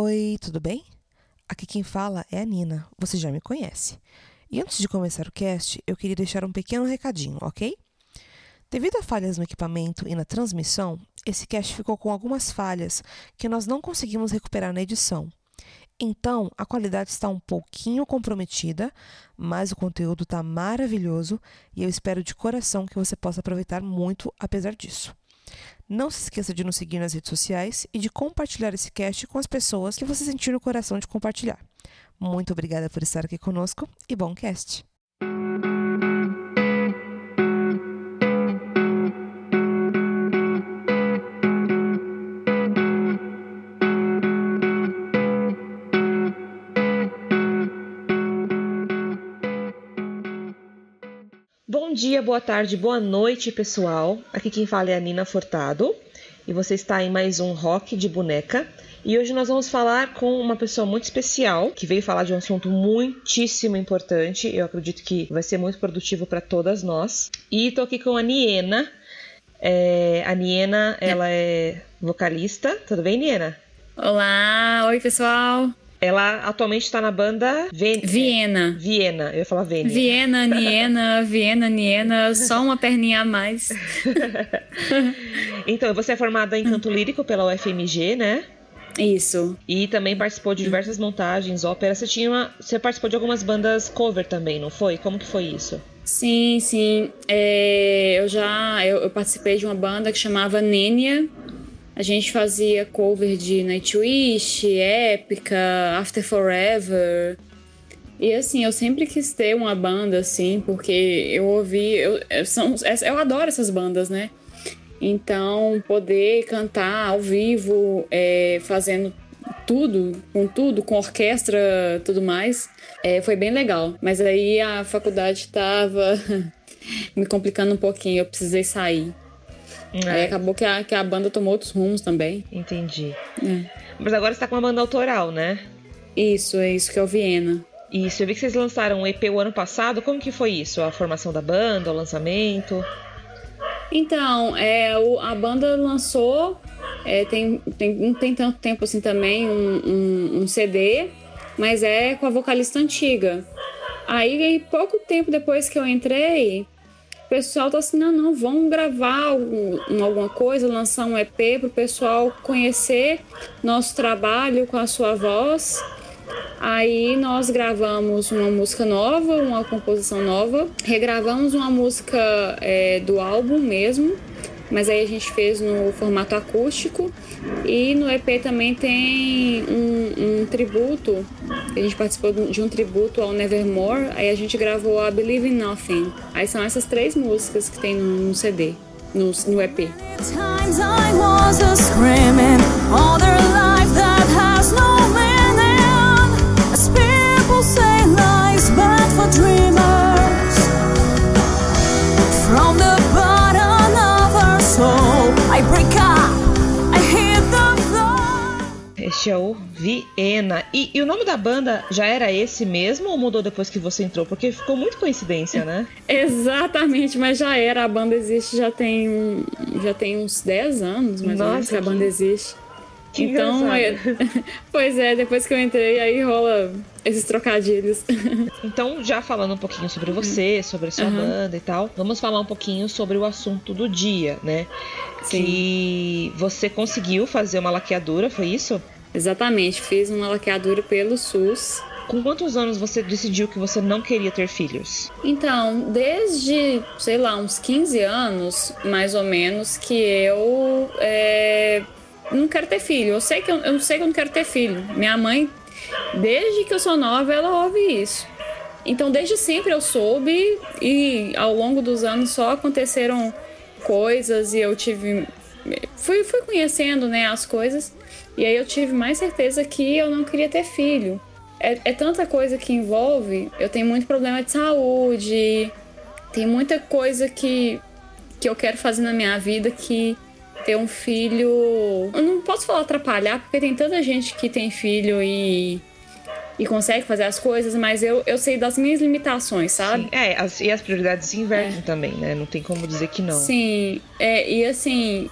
Oi, tudo bem? Aqui quem fala é a Nina, você já me conhece. E antes de começar o cast, eu queria deixar um pequeno recadinho, ok? Devido a falhas no equipamento e na transmissão, esse cast ficou com algumas falhas que nós não conseguimos recuperar na edição. Então, a qualidade está um pouquinho comprometida, mas o conteúdo está maravilhoso e eu espero de coração que você possa aproveitar muito apesar disso. Não se esqueça de nos seguir nas redes sociais e de compartilhar esse cast com as pessoas que você sentir no coração de compartilhar. Muito obrigada por estar aqui conosco e bom cast! Dia, boa tarde, boa noite, pessoal. Aqui quem fala é a Nina Fortado e você está em mais um Rock de Boneca. E hoje nós vamos falar com uma pessoa muito especial que veio falar de um assunto muitíssimo importante. Eu acredito que vai ser muito produtivo para todas nós. E estou aqui com a Niena. É, a Niena, ela é vocalista. Tudo bem, Niena? Olá, oi pessoal. Ela atualmente está na banda Ven Viena. Viena, eu ia falar Vênia. Viena, Niena, Viena, Niena, só uma perninha a mais. então, você é formada em canto lírico pela UFMG, né? Isso. E também participou de diversas montagens, óperas. Você tinha uma, você participou de algumas bandas cover também, não foi? Como que foi isso? Sim, sim. É, eu já eu, eu participei de uma banda que chamava Nênia. A gente fazia cover de Nightwish, Épica, After Forever. E assim, eu sempre quis ter uma banda assim, porque eu ouvi. Eu, são, eu adoro essas bandas, né? Então, poder cantar ao vivo, é, fazendo tudo, com tudo, com orquestra tudo mais, é, foi bem legal. Mas aí a faculdade estava me complicando um pouquinho, eu precisei sair. É. Aí acabou que a, que a banda tomou outros rumos também. Entendi. É. Mas agora você tá com uma banda autoral, né? Isso, é isso que é o Viena. Isso, eu vi que vocês lançaram um EP o ano passado. Como que foi isso? A formação da banda, o lançamento? Então, é, o, a banda lançou, é, tem, tem, não tem tanto tempo assim também, um, um, um CD, mas é com a vocalista antiga. Aí, pouco tempo depois que eu entrei, o pessoal tá assim, não, não, vamos gravar algum, alguma coisa, lançar um EP para o pessoal conhecer nosso trabalho com a sua voz. Aí nós gravamos uma música nova, uma composição nova, regravamos uma música é, do álbum mesmo, mas aí a gente fez no formato acústico. E no EP também tem um, um, tributo, a gente participou de um tributo ao Nevermore, aí a gente gravou a Believe in Nothing. Aí são essas três músicas que tem no, CD, no, no EP. From É o Viena. E, e, o nome da banda já era esse mesmo ou mudou depois que você entrou? Porque ficou muito coincidência, né? Exatamente, mas já era. A banda existe já tem, já tem uns 10 anos, mais Nossa, ou menos, que a banda existe. Que então, é... pois é, depois que eu entrei, aí rola esses trocadilhos. Então, já falando um pouquinho sobre você, sobre a sua uhum. banda e tal, vamos falar um pouquinho sobre o assunto do dia, né? Sim. Que você conseguiu fazer uma laqueadura, foi isso? Exatamente, fiz uma laqueadura pelo SUS. Com quantos anos você decidiu que você não queria ter filhos? Então, desde, sei lá, uns 15 anos, mais ou menos, que eu é, não quero ter filho. Eu sei que eu, eu sei que eu não quero ter filho. Minha mãe, desde que eu sou nova, ela ouve isso. Então, desde sempre eu soube e ao longo dos anos só aconteceram coisas e eu tive fui, fui conhecendo né, as coisas e aí eu tive mais certeza que eu não queria ter filho. É, é tanta coisa que envolve, eu tenho muito problema de saúde, tem muita coisa que, que eu quero fazer na minha vida que ter um filho. Eu não posso falar atrapalhar, porque tem tanta gente que tem filho e e consegue fazer as coisas, mas eu, eu sei das minhas limitações, sabe? Sim. É, as, e as prioridades se invertem é. também, né? Não tem como dizer que não. Sim, é, e assim,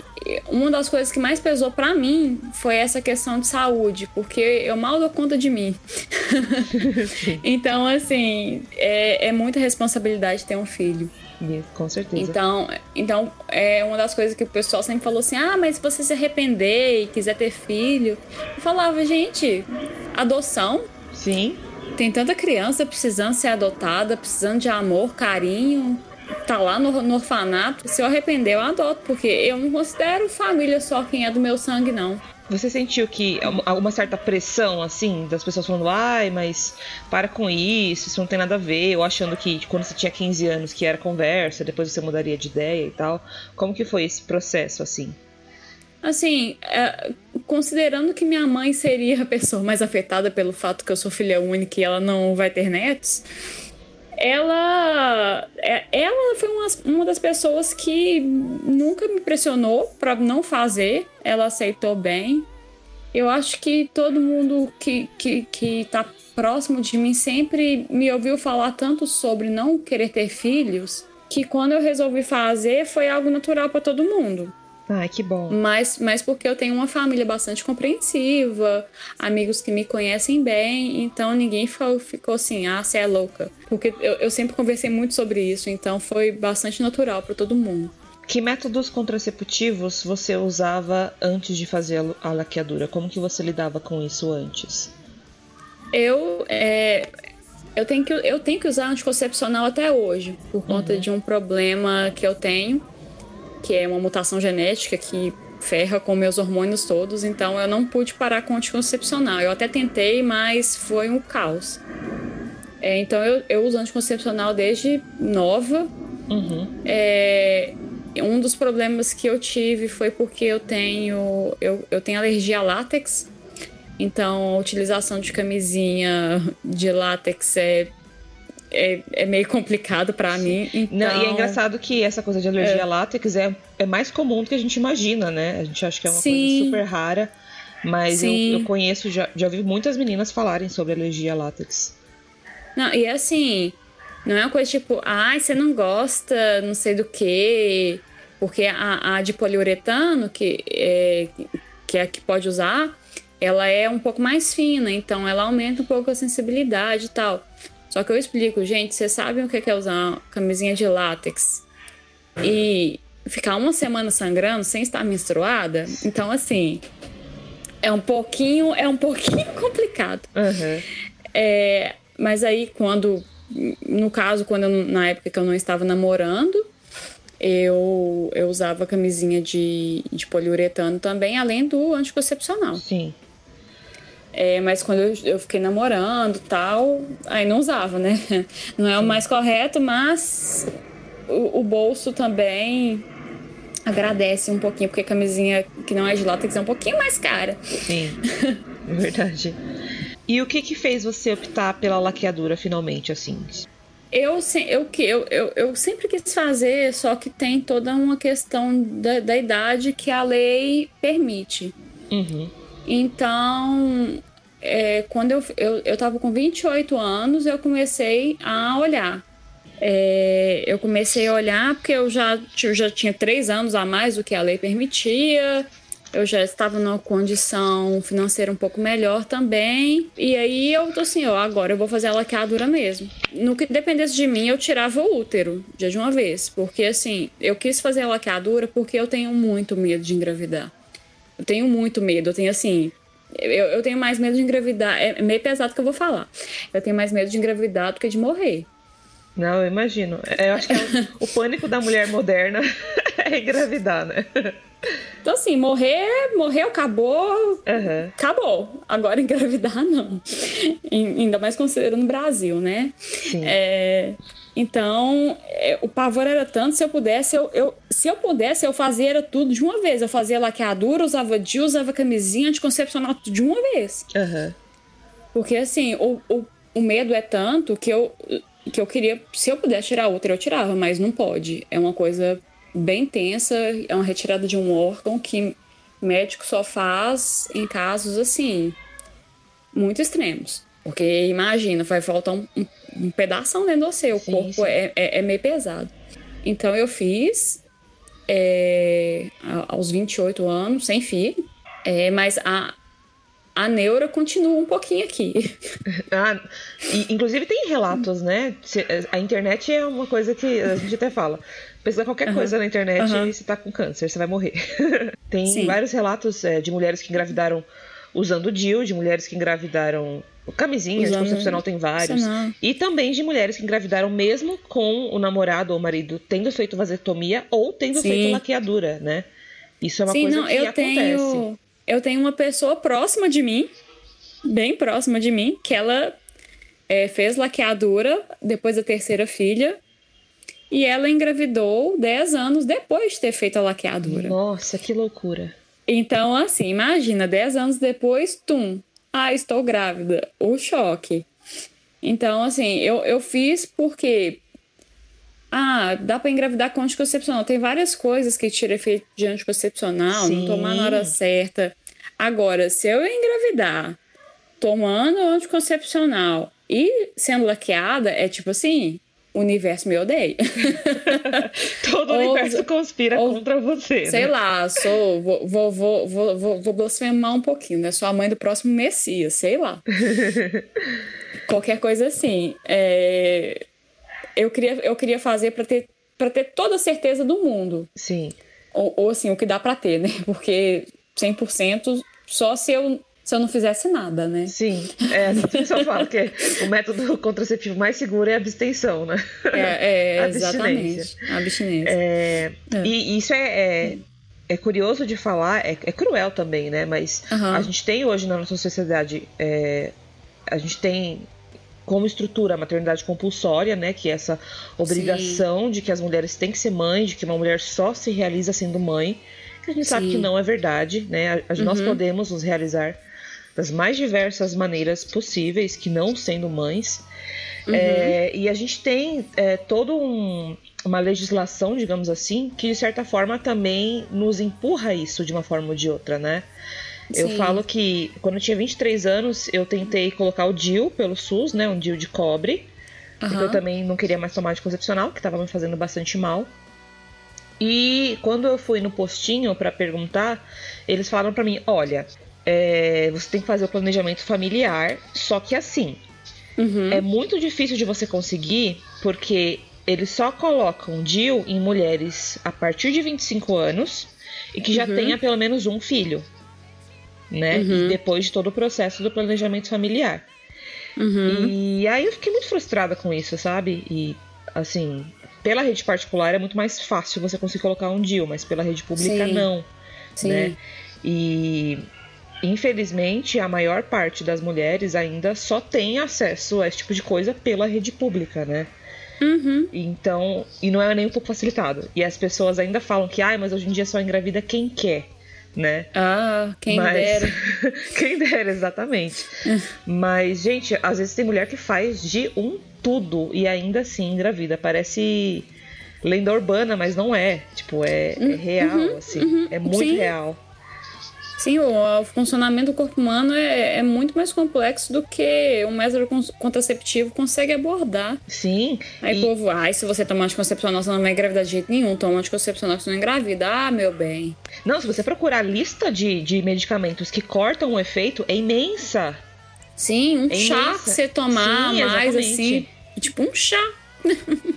uma das coisas que mais pesou para mim foi essa questão de saúde, porque eu mal dou conta de mim. então, assim, é, é muita responsabilidade ter um filho. com certeza. Então, então, é uma das coisas que o pessoal sempre falou assim: ah, mas se você se arrepender e quiser ter filho. Eu falava, gente, adoção Sim. Tem tanta criança precisando ser adotada, precisando de amor, carinho. Tá lá no, no orfanato. Se eu arrepender, eu adoto, porque eu não considero família só quem é do meu sangue, não. Você sentiu que uma certa pressão, assim, das pessoas falando, ai, mas para com isso, isso não tem nada a ver, ou achando que quando você tinha 15 anos que era conversa, depois você mudaria de ideia e tal. Como que foi esse processo, assim? Assim, é, considerando que minha mãe seria a pessoa mais afetada pelo fato que eu sou filha única e ela não vai ter netos, ela, é, ela foi uma, uma das pessoas que nunca me pressionou para não fazer, ela aceitou bem. Eu acho que todo mundo que, que, que tá próximo de mim sempre me ouviu falar tanto sobre não querer ter filhos que quando eu resolvi fazer foi algo natural para todo mundo. Ai, que bom. Mas, mas porque eu tenho uma família bastante compreensiva, amigos que me conhecem bem, então ninguém ficou, ficou assim, ah, você é louca. Porque eu, eu sempre conversei muito sobre isso, então foi bastante natural para todo mundo. Que métodos contraceptivos você usava antes de fazer a laqueadura? Como que você lidava com isso antes? Eu, é, eu, tenho, que, eu tenho que usar anticoncepcional até hoje, por conta uhum. de um problema que eu tenho que é uma mutação genética que ferra com meus hormônios todos, então eu não pude parar com o anticoncepcional. Eu até tentei, mas foi um caos. É, então eu, eu uso anticoncepcional desde nova. Uhum. É, um dos problemas que eu tive foi porque eu tenho, eu, eu tenho alergia a látex. Então a utilização de camisinha de látex é é, é meio complicado para mim. Então... Não, e é então engraçado que essa coisa de alergia é. a látex é, é mais comum do que a gente imagina, né? A gente acha que é uma Sim. coisa super rara. Mas eu, eu, conheço, já, já vi muitas meninas falarem sobre alergia a látex. Não, e assim, não é uma coisa tipo, ai, ah, você não gosta, não sei do que, porque a, a de poliuretano, que é, que é a que pode usar, ela é um pouco mais fina, então ela aumenta um pouco a sensibilidade e tal. Só que eu explico, gente, vocês sabem o que é usar camisinha de látex e ficar uma semana sangrando sem estar menstruada? Então, assim, é um pouquinho, é um pouquinho complicado. Uhum. É, mas aí, quando, no caso, quando eu, na época que eu não estava namorando, eu, eu usava camisinha de, de poliuretano também, além do anticoncepcional. Sim. É, mas quando eu, eu fiquei namorando tal, aí não usava, né? Não é o mais correto, mas o, o bolso também agradece um pouquinho, porque a camisinha que não é de látex é um pouquinho mais cara. Sim, é verdade. E o que que fez você optar pela laqueadura finalmente, assim? Eu, eu, eu, eu, eu sempre quis fazer, só que tem toda uma questão da, da idade que a lei permite. Uhum. Então, é, quando eu, eu, eu tava com 28 anos, eu comecei a olhar. É, eu comecei a olhar porque eu já, eu já tinha três anos a mais do que a lei permitia, eu já estava numa condição financeira um pouco melhor também. E aí eu tô assim, ó, agora eu vou fazer a laqueadura mesmo. No que dependesse de mim, eu tirava o útero já de uma vez. Porque assim, eu quis fazer a laqueadura porque eu tenho muito medo de engravidar. Eu tenho muito medo, eu tenho assim, eu, eu tenho mais medo de engravidar. É meio pesado que eu vou falar. Eu tenho mais medo de engravidar do que de morrer. Não, eu imagino. É, eu acho que é o, o pânico da mulher moderna é engravidar, né? Então, assim, morrer, morreu, acabou, uhum. acabou. Agora engravidar, não. Ainda mais considerando o Brasil, né? Sim. É, então, é, o pavor era tanto, se eu pudesse, eu, eu, se eu pudesse, eu fazia era tudo de uma vez. Eu fazia laqueadura, usava DIU, usava camisinha anticoncepcional tudo de uma vez. Uhum. Porque, assim, o, o, o medo é tanto que eu, que eu queria, se eu pudesse tirar outra, eu tirava, mas não pode. É uma coisa bem tensa, é uma retirada de um órgão que médico só faz em casos, assim, muito extremos. Porque imagina, vai faltar um, um, um pedaço dentro do seu. O Sim, corpo sim. É, é, é meio pesado. Então eu fiz é, aos 28 anos, sem filho. É, mas a, a neura continua um pouquinho aqui. Ah, e, inclusive tem relatos, né? Se- A internet é uma coisa que a gente até fala. Pesquisa qualquer coisa na internet Aham. e você tá com câncer, você vai morrer. tem Sim. vários relatos é, de mulheres que engravidaram usando DIU, de mulheres que engravidaram camisinha, Usando anticoncepcional tem vários. E também de mulheres que engravidaram mesmo com o namorado ou o marido tendo feito vasectomia ou tendo Sim. feito laqueadura, né? Isso é uma Sim, coisa não, que eu acontece. tenho. Eu tenho uma pessoa próxima de mim, bem próxima de mim, que ela é, fez laqueadura depois da terceira filha. E ela engravidou 10 anos depois de ter feito a laqueadura. Nossa, que loucura. Então, assim, imagina, 10 anos depois, tum. Ah, estou grávida. O choque. Então, assim, eu, eu fiz porque. Ah, dá pra engravidar com anticoncepcional. Tem várias coisas que tira efeito de anticoncepcional, Sim. não tomar na hora certa. Agora, se eu engravidar tomando anticoncepcional e sendo laqueada, é tipo assim: o universo me odeia. Todo o universo conspira ou- contra você. Sei né? lá, sou. Vou, vou, vou, vou, vou, blasfemar um pouquinho, né? Sou a mãe do próximo Messias, sei lá. Qualquer coisa assim. É, Eu, queria, eu queria fazer pra ter, pra ter toda a certeza do mundo. Sim. Ou, ou assim, o que dá pra ter, né? Porque 100% só se eu, se eu não fizesse nada, né? Sim, é, a pessoa fala que o método contraceptivo mais seguro é a abstenção, né? É, é Abstinência. exatamente. Abstinência. É, É. E isso é, é, é curioso de falar, é, é cruel também, né? Mas Aham. a gente tem hoje na nossa sociedade, é, a gente tem como estrutura a maternidade compulsória, né? Que é essa obrigação de que as mulheres têm que ser mães, de que uma mulher só se realiza sendo mãe. Que a gente sabe Sim. que não é verdade, né? A- a- Nós Uhum. podemos nos realizar das mais diversas maneiras possíveis, que não sendo mães. Uhum. É, e a gente tem é, toda um- uma legislação, digamos assim, que de certa forma também nos empurra isso de uma forma ou de outra, né? Eu Sim. falo que quando eu tinha 23 anos, eu tentei colocar o DIU pelo SUS, né? Um DIU de cobre. Porque eu também não queria mais tomar anticoncepcional, que tava me fazendo bastante mal. E quando eu fui no postinho pra perguntar, eles falaram pra mim: olha, é, você tem que fazer o planejamento familiar, só que assim, Uhum. é muito difícil de você conseguir, porque eles só colocam DIU em mulheres a partir de 25 anos e que já Uhum. tenha pelo menos um filho, né? Uhum. E depois de todo o processo do planejamento familiar. Uhum. E aí eu fiquei muito frustrada com isso, sabe? E assim, pela rede particular é muito mais fácil você conseguir colocar um DIU, mas pela rede pública Sim. não, Sim. né? E infelizmente a maior parte das mulheres ainda só tem acesso a esse tipo de coisa pela rede pública, né? Uhum. Então, e não é nem um pouco facilitado. E as pessoas ainda falam que, ai, mas hoje em dia só engravida quem quer, né? Ah, quem Mas- dera. Quem dera, exatamente. Mas, gente, às vezes tem mulher que faz de um tudo e ainda assim engravida. Parece lenda urbana, mas não é. Tipo, é, é real, assim. é muito Uhum. sim. real. Sim, o, o funcionamento do corpo humano é, é muito mais complexo do que um método con- contraceptivo consegue abordar. Sim. Aí e- povo, ai, se você tomar anticoncepcional, você não vai engravidar de jeito nenhum. Toma anticoncepcional você não engravida. Ah, meu bem. Não, se você procurar a lista de, de medicamentos que cortam o efeito, é imensa. Sim, um É chá imensa. que você tomar Sim, mais exatamente. assim. Tipo um chá.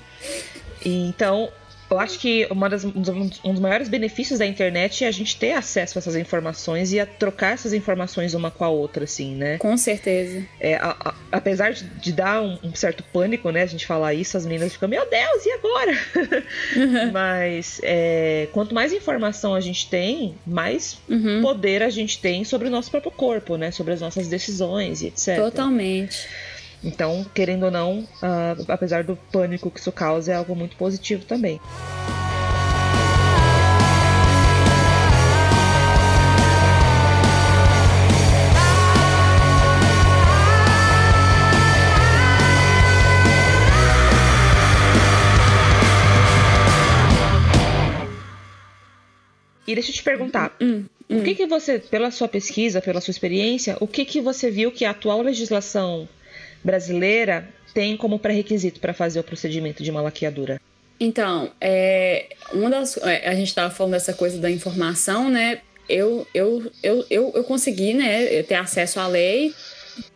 Então, eu acho que uma das- um dos- maiores benefícios da internet é a gente ter acesso a essas informações e a trocar essas informações uma com a outra, assim, né? Com certeza. É, a- a- apesar de, de dar um, um certo pânico, né, a gente falar isso, as meninas ficam, meu Deus, e agora? Mas é, quanto mais informação a gente tem, mais Uhum. poder a gente tem sobre o nosso próprio corpo, né? Sobre as nossas decisões e etc. Totalmente. Então, querendo ou não, ah, apesar do pânico que isso causa, é algo muito positivo também. E deixa eu te perguntar, Hum, o que que você, pela sua pesquisa, pela sua experiência, o que que você viu que a atual legislação brasileira tem como pré-requisito para fazer o procedimento de uma laqueadura? Então, é, uma das, é, a gente estava falando dessa coisa da informação, né? Eu, eu, eu, eu, eu consegui né, ter acesso à lei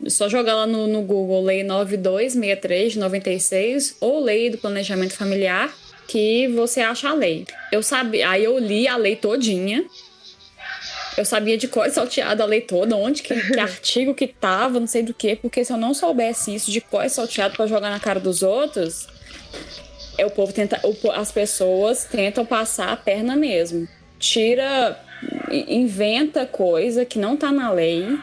só jogar lá no, no Google Lei 9263 de 96 ou Lei do Planejamento Familiar que você acha a lei. Eu sabia, aí eu li a lei todinha. Eu sabia de cor salteado a lei toda, onde que, que artigo que tava, não sei do que, porque se eu não soubesse isso de cor salteado para jogar na cara dos outros, é o povo tenta, o, as pessoas tentam passar a perna mesmo. Tira, inventa coisa que não tá na lei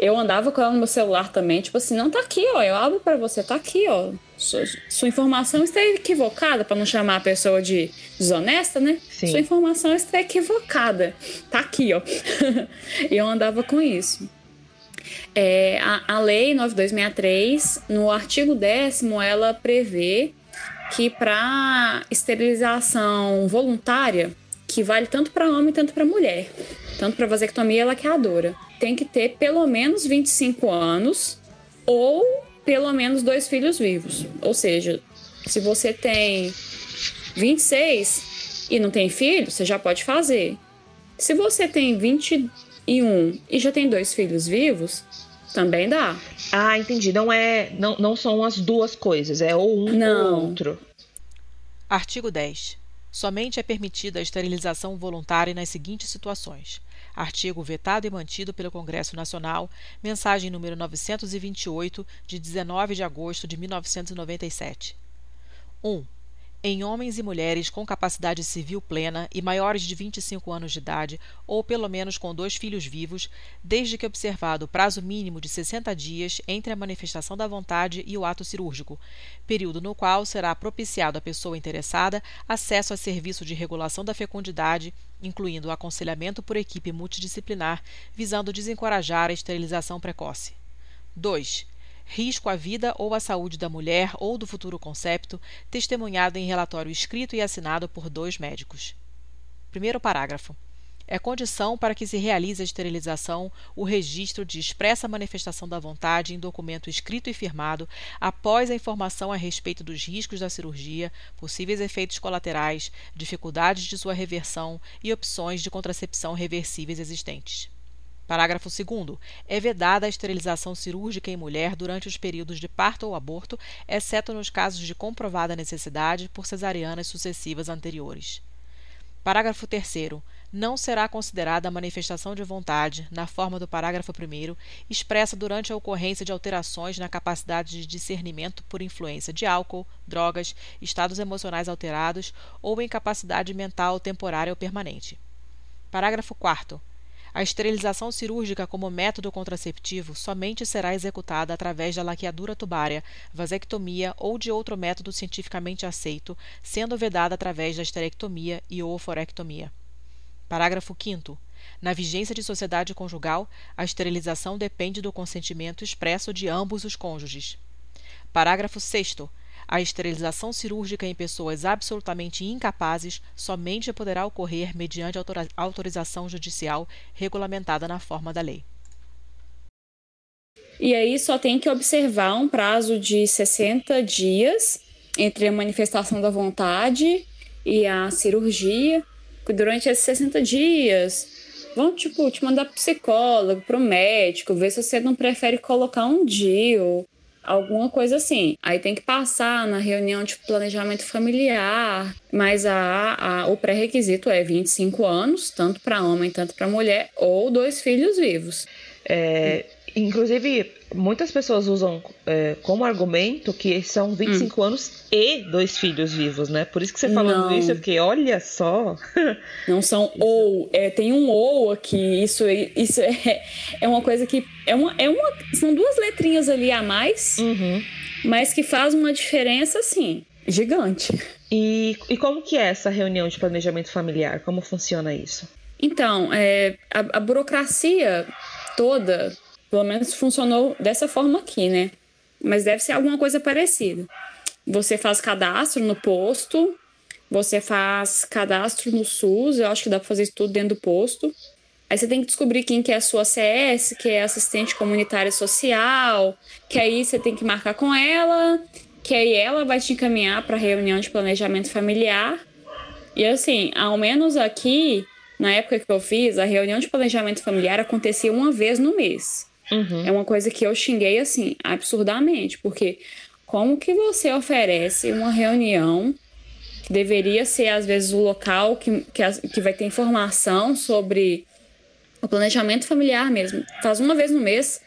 eu andava com ela no meu celular também, tipo assim, não tá aqui, ó, eu abro para você, tá aqui, ó. Sua, sua informação está equivocada, para não chamar a pessoa de desonesta, né? Sim. Sua informação está equivocada. Tá aqui, ó. e eu andava com isso. É, a, a lei 9263, no artigo 10 ela prevê que para esterilização voluntária, que vale tanto para homem tanto para mulher, tanto para vasectomia e laqueadora tem que ter pelo menos 25 anos ou pelo menos dois filhos vivos. Ou seja, se você tem 26 e não tem filho, você já pode fazer. Se você tem 21 e já tem dois filhos vivos, também dá. Ah, entendi. Não é, não, não são as duas coisas, é ou um não. ou outro. Artigo 10. Somente é permitida a esterilização voluntária nas seguintes situações: artigo vetado e mantido pelo Congresso Nacional, mensagem número 928, de 19 de agosto de 1997. 1 em homens e mulheres com capacidade civil plena e maiores de 25 anos de idade, ou pelo menos com dois filhos vivos, desde que observado o prazo mínimo de 60 dias entre a manifestação da vontade e o ato cirúrgico, período no qual será propiciado à pessoa interessada acesso a serviço de regulação da fecundidade, incluindo o aconselhamento por equipe multidisciplinar, visando desencorajar a esterilização precoce. 2 risco à vida ou à saúde da mulher ou do futuro concepto, testemunhado em relatório escrito e assinado por dois médicos. Primeiro parágrafo. É condição para que se realize a esterilização o registro de expressa manifestação da vontade em documento escrito e firmado após a informação a respeito dos riscos da cirurgia, possíveis efeitos colaterais, dificuldades de sua reversão e opções de contracepção reversíveis existentes. Parágrafo 2. É vedada a esterilização cirúrgica em mulher durante os períodos de parto ou aborto, exceto nos casos de comprovada necessidade por cesarianas sucessivas anteriores. Parágrafo 3. Não será considerada a manifestação de vontade, na forma do parágrafo 1, expressa durante a ocorrência de alterações na capacidade de discernimento por influência de álcool, drogas, estados emocionais alterados ou incapacidade mental temporária ou permanente. Parágrafo 4. A esterilização cirúrgica como método contraceptivo somente será executada através da laqueadura tubária, vasectomia ou de outro método cientificamente aceito, sendo vedada através da esterectomia e ou forectomia. Parágrafo 5 na vigência de sociedade conjugal, a esterilização depende do consentimento expresso de ambos os cônjuges. Parágrafo 6 a esterilização cirúrgica em pessoas absolutamente incapazes somente poderá ocorrer mediante autorização judicial regulamentada na forma da lei. E aí só tem que observar um prazo de 60 dias entre a manifestação da vontade e a cirurgia. Durante esses 60 dias, vão tipo te mandar pro psicólogo, pro médico, ver se você não prefere colocar um DIU alguma coisa assim. Aí tem que passar na reunião de planejamento familiar, mas a, a o pré-requisito é 25 anos, tanto para homem, tanto para mulher, ou dois filhos vivos. É, inclusive, muitas pessoas usam é, como argumento que são 25 hum. anos e dois filhos vivos, né? Por isso que você falando não. isso, eu fiquei, olha só. Não são ou, é, tem um ou aqui, isso, isso é, é uma coisa que. É uma, é uma, são duas letrinhas ali a mais, uhum. mas que faz uma diferença, assim, gigante. E, e como que é essa reunião de planejamento familiar? Como funciona isso? Então, é, a, a burocracia toda pelo menos funcionou dessa forma aqui, né? Mas deve ser alguma coisa parecida. Você faz cadastro no posto, você faz cadastro no SUS, eu acho que dá para fazer isso tudo dentro do posto. Aí você tem que descobrir quem que é a sua CS, que é assistente comunitária social, que aí você tem que marcar com ela, que aí ela vai te encaminhar para reunião de planejamento familiar. E assim, ao menos aqui, na época que eu fiz, a reunião de planejamento familiar acontecia uma vez no mês. Uhum. É uma coisa que eu xinguei assim, absurdamente, porque como que você oferece uma reunião que deveria ser, às vezes, o local que, que, que vai ter informação sobre o planejamento familiar mesmo. Faz uma vez no mês,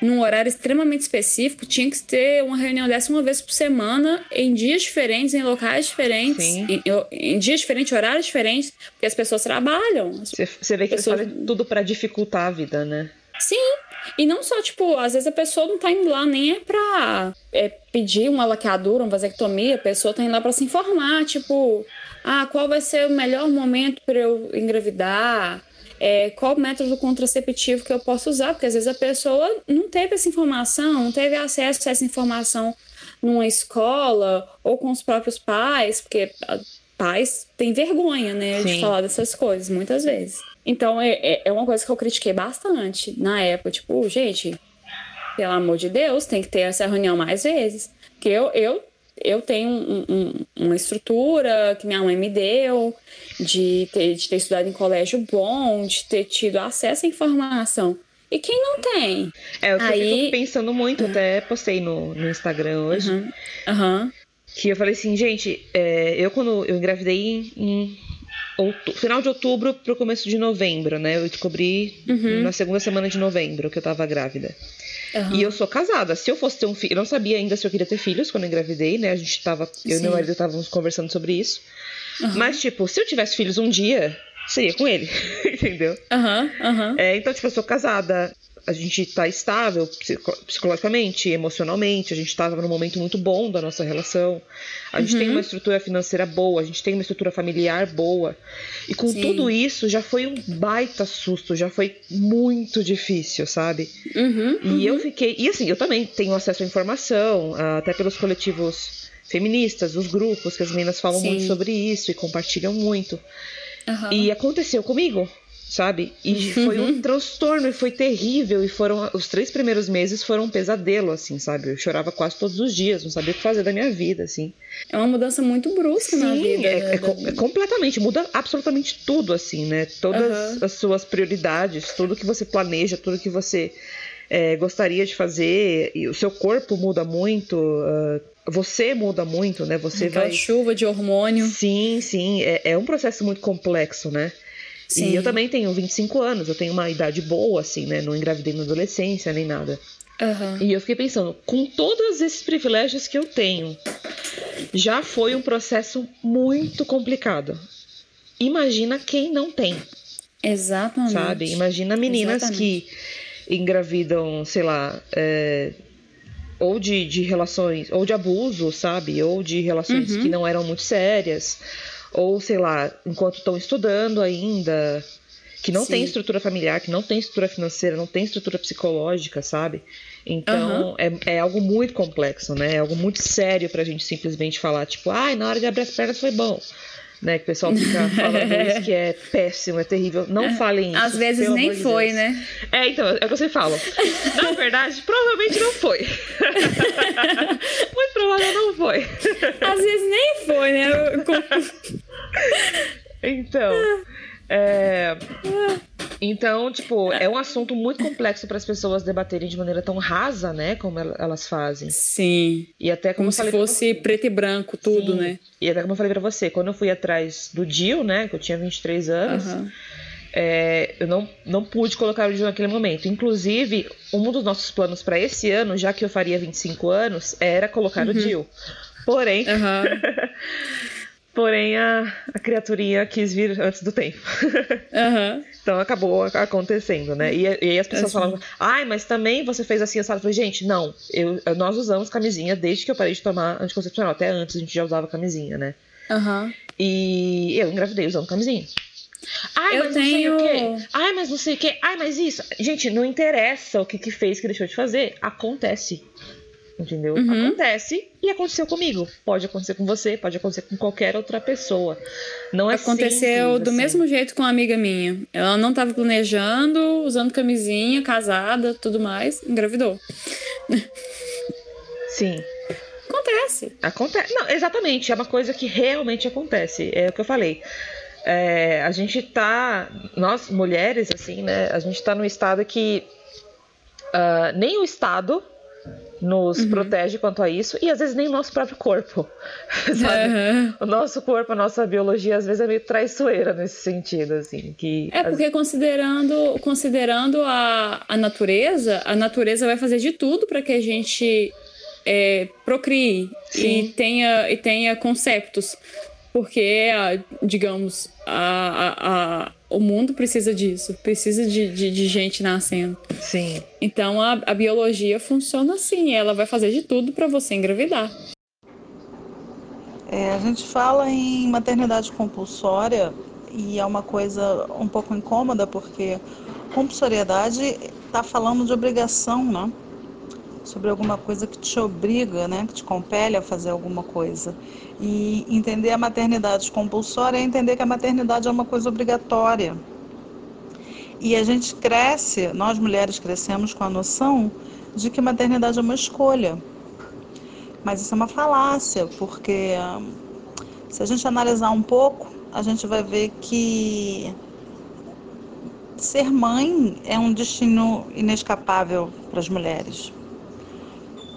num horário extremamente específico, tinha que ter uma reunião dessa uma vez por semana, em dias diferentes, em locais diferentes, em, em, dias diferentes, horários diferentes, porque as pessoas trabalham. Você vê que pessoas... eles fazem tudo para dificultar a vida, né? Sim, e não só, tipo, às vezes a pessoa não tá indo lá nem é pra é, pedir uma laqueadura, uma vasectomia, a pessoa tá indo lá pra se informar, tipo, ah, qual vai ser o melhor momento para eu engravidar? é, qual método contraceptivo que eu posso usar, porque às vezes a pessoa não teve essa informação, não teve acesso a essa informação numa escola ou com os próprios pais, porque pais têm vergonha, né, Sim. de falar dessas coisas, muitas vezes. Então, é, é, é uma coisa que eu critiquei bastante na época, tipo, gente, pelo amor de Deus, tem que ter essa reunião mais vezes. Porque eu, eu eu tenho um, um, uma estrutura que minha mãe me deu, de ter, de ter estudado em colégio bom, de ter tido acesso à informação. E quem não tem? É, eu Aí... fico pensando muito, até postei no, no Instagram hoje. Uhum. Uhum. Que eu falei assim, gente, é, eu quando eu engravidei em, outubro, final de outubro pro começo de novembro, né? Eu descobri uhum. na segunda semana de novembro que eu tava grávida. Uhum. E eu sou casada. Se eu fosse ter um filho, eu não sabia ainda se eu queria ter filhos quando eu engravidei, né? A gente tava, eu Sim. e meu marido estávamos conversando sobre isso. Uhum. Mas, tipo, se eu tivesse filhos um dia, seria com ele, entendeu? Aham, uhum, aham. É, então, tipo, eu sou casada a gente está estável psicologicamente, emocionalmente, a gente estava num momento muito bom da nossa relação, a gente uhum. tem uma estrutura financeira boa, a gente tem uma estrutura familiar boa. E com Sim. tudo isso já foi um baita susto, já foi muito difícil, sabe? Uhum, e eu uhum. fiquei. E assim, eu também tenho acesso à informação, até pelos coletivos feministas, os grupos, que as meninas falam Sim. muito sobre isso e compartilham muito. Uhum. E aconteceu comigo sabe? E uhum. foi um transtorno e foi terrível. E foram os três primeiros meses foram um pesadelo, assim, sabe? Eu chorava quase todos os dias, não sabia o que fazer da minha vida, assim. É uma mudança muito brusca Sim, na vida. É, né? é, é, completamente, muda absolutamente tudo, assim, né? Todas uhum. as suas prioridades, tudo que você planeja, tudo que você é, gostaria de fazer, e o seu corpo muda muito. Uh, você muda muito, né? Você Aquela vai. chuva de hormônio. Sim, sim. É, é um processo muito complexo, né? Sim. E eu também tenho 25 anos, eu tenho uma idade boa, assim, né? Não engravidei na adolescência nem nada. Uhum. E eu fiquei pensando, com todos esses privilégios que eu tenho, já foi um processo muito complicado. Imagina quem não tem. Exatamente. Sabe? Imagina meninas Exatamente. que engravidam, sei lá, é, ou de, de relações, ou de abuso, sabe? Ou de relações uhum. que não eram muito sérias ou sei lá, enquanto estão estudando ainda, que não Sim. tem estrutura familiar, que não tem estrutura financeira, não tem estrutura psicológica, sabe? Então uhum. é, é algo muito complexo, né? É algo muito sério pra gente simplesmente falar, tipo, ai, ah, na hora de abrir as pernas foi bom. Né, que o pessoal fica falando isso que é péssimo, é terrível. Não é. falem isso. Às vezes nem foi, Deus. né? É, então, é o que você fala. Na verdade, provavelmente não foi. Muito provável não foi. Às vezes nem foi, né? Então. É... Então, tipo, é um assunto muito complexo para as pessoas debaterem de maneira tão rasa, né? Como elas fazem. Sim. E até como, como se fosse preto e branco tudo, Sim. né? E até como eu falei para você, quando eu fui atrás do Dio, né? Que eu tinha 23 anos. Uhum. É, eu não, não pude colocar o Dio naquele momento. Inclusive, um dos nossos planos para esse ano, já que eu faria 25 anos, era colocar uhum. o Dio. Porém, uhum. Porém, a, a criaturinha quis vir antes do tempo. Uhum. então acabou acontecendo, né? E, e aí as pessoas assim. falavam, ai, mas também você fez assim, assado. Eu falei, gente, não, eu, nós usamos camisinha desde que eu parei de tomar anticoncepcional. Até antes a gente já usava camisinha, né? Uhum. E eu engravidei usando camisinha. Ai, eu mas tenho... não sei o quê. Ai, mas não sei o quê. Ai, mas isso. Gente, não interessa o que, que fez, que deixou de fazer. Acontece. Entendeu? Uhum. Acontece e aconteceu comigo. Pode acontecer com você, pode acontecer com qualquer outra pessoa. Não é Aconteceu simples, do assim. mesmo jeito com uma amiga minha. Ela não estava planejando, usando camisinha, casada, tudo mais, engravidou. Sim. Acontece. Acontece. Não, exatamente. É uma coisa que realmente acontece. É o que eu falei. É, a gente tá. Nós, mulheres, assim, né? A gente tá num estado que. Uh, nem o Estado nos uhum. protege quanto a isso e às vezes nem o nosso próprio corpo, sabe? Uhum. O nosso corpo, a nossa biologia às vezes é meio traiçoeira nesse sentido, assim, que É porque considerando considerando a, a natureza, a natureza vai fazer de tudo para que a gente é, procrie Sim. e tenha e tenha conceptos, porque digamos a, a, a o mundo precisa disso, precisa de, de, de gente nascendo. Sim. Então a, a biologia funciona assim, ela vai fazer de tudo para você engravidar. É, a gente fala em maternidade compulsória e é uma coisa um pouco incômoda porque compulsoriedade está falando de obrigação, né? Sobre alguma coisa que te obriga, né? Que te compele a fazer alguma coisa. E entender a maternidade compulsória é entender que a maternidade é uma coisa obrigatória. E a gente cresce, nós mulheres crescemos com a noção de que maternidade é uma escolha. Mas isso é uma falácia, porque se a gente analisar um pouco, a gente vai ver que ser mãe é um destino inescapável para as mulheres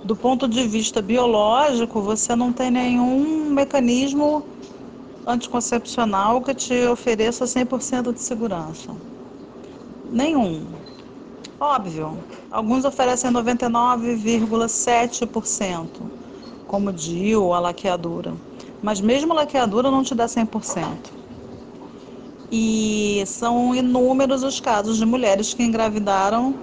do ponto de vista biológico, você não tem nenhum mecanismo anticoncepcional que te ofereça 100% de segurança. Nenhum. Óbvio, alguns oferecem 99,7%, como DIU ou a laqueadura. Mas mesmo a laqueadura não te dá 100%. E são inúmeros os casos de mulheres que engravidaram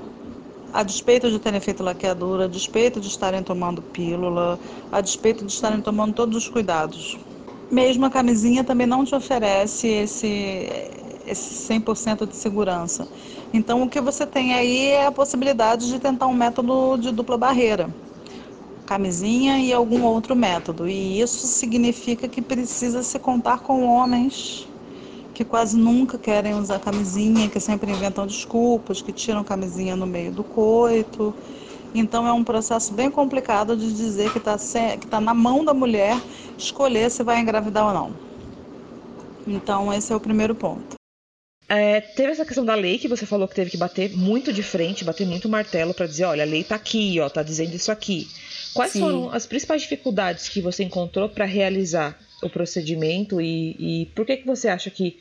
a despeito de terem feito laqueadura, a despeito de estarem tomando pílula, a despeito de estarem tomando todos os cuidados. Mesmo a camisinha também não te oferece esse, esse 100% de segurança. Então, o que você tem aí é a possibilidade de tentar um método de dupla barreira. Camisinha e algum outro método. E isso significa que precisa se contar com homens que quase nunca querem usar camisinha, que sempre inventam desculpas, que tiram camisinha no meio do coito. Então é um processo bem complicado de dizer que está tá na mão da mulher escolher se vai engravidar ou não. Então esse é o primeiro ponto. É, teve essa questão da lei que você falou que teve que bater muito de frente, bater muito martelo para dizer, olha, a lei está aqui, ó, tá dizendo isso aqui. Quais Sim. foram as principais dificuldades que você encontrou para realizar o procedimento e, e por que, que você acha que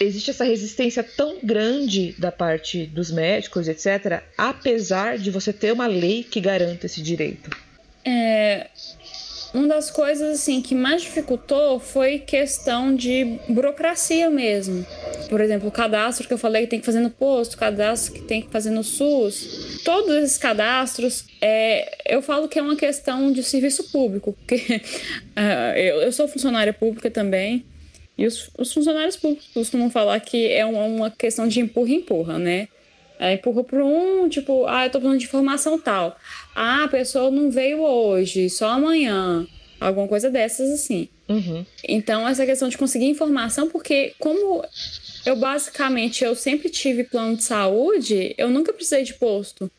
existe essa resistência tão grande da parte dos médicos, etc., apesar de você ter uma lei que garanta esse direito? É, uma das coisas assim que mais dificultou foi questão de burocracia mesmo. Por exemplo, o cadastro que eu falei que tem que fazer no posto, o cadastro que tem que fazer no SUS. Todos esses cadastros, é, eu falo que é uma questão de serviço público, porque uh, eu, eu sou funcionária pública também. E os, os, funcionários públicos costumam falar que é uma, uma questão de empurra-empurra, né? É, empurra para um, tipo, ah, eu tô precisando de informação tal. Ah, a pessoa não veio hoje, só amanhã. Alguma coisa dessas assim. Uhum. Então, essa questão de conseguir informação, porque como eu basicamente eu sempre tive plano de saúde, eu nunca precisei de posto.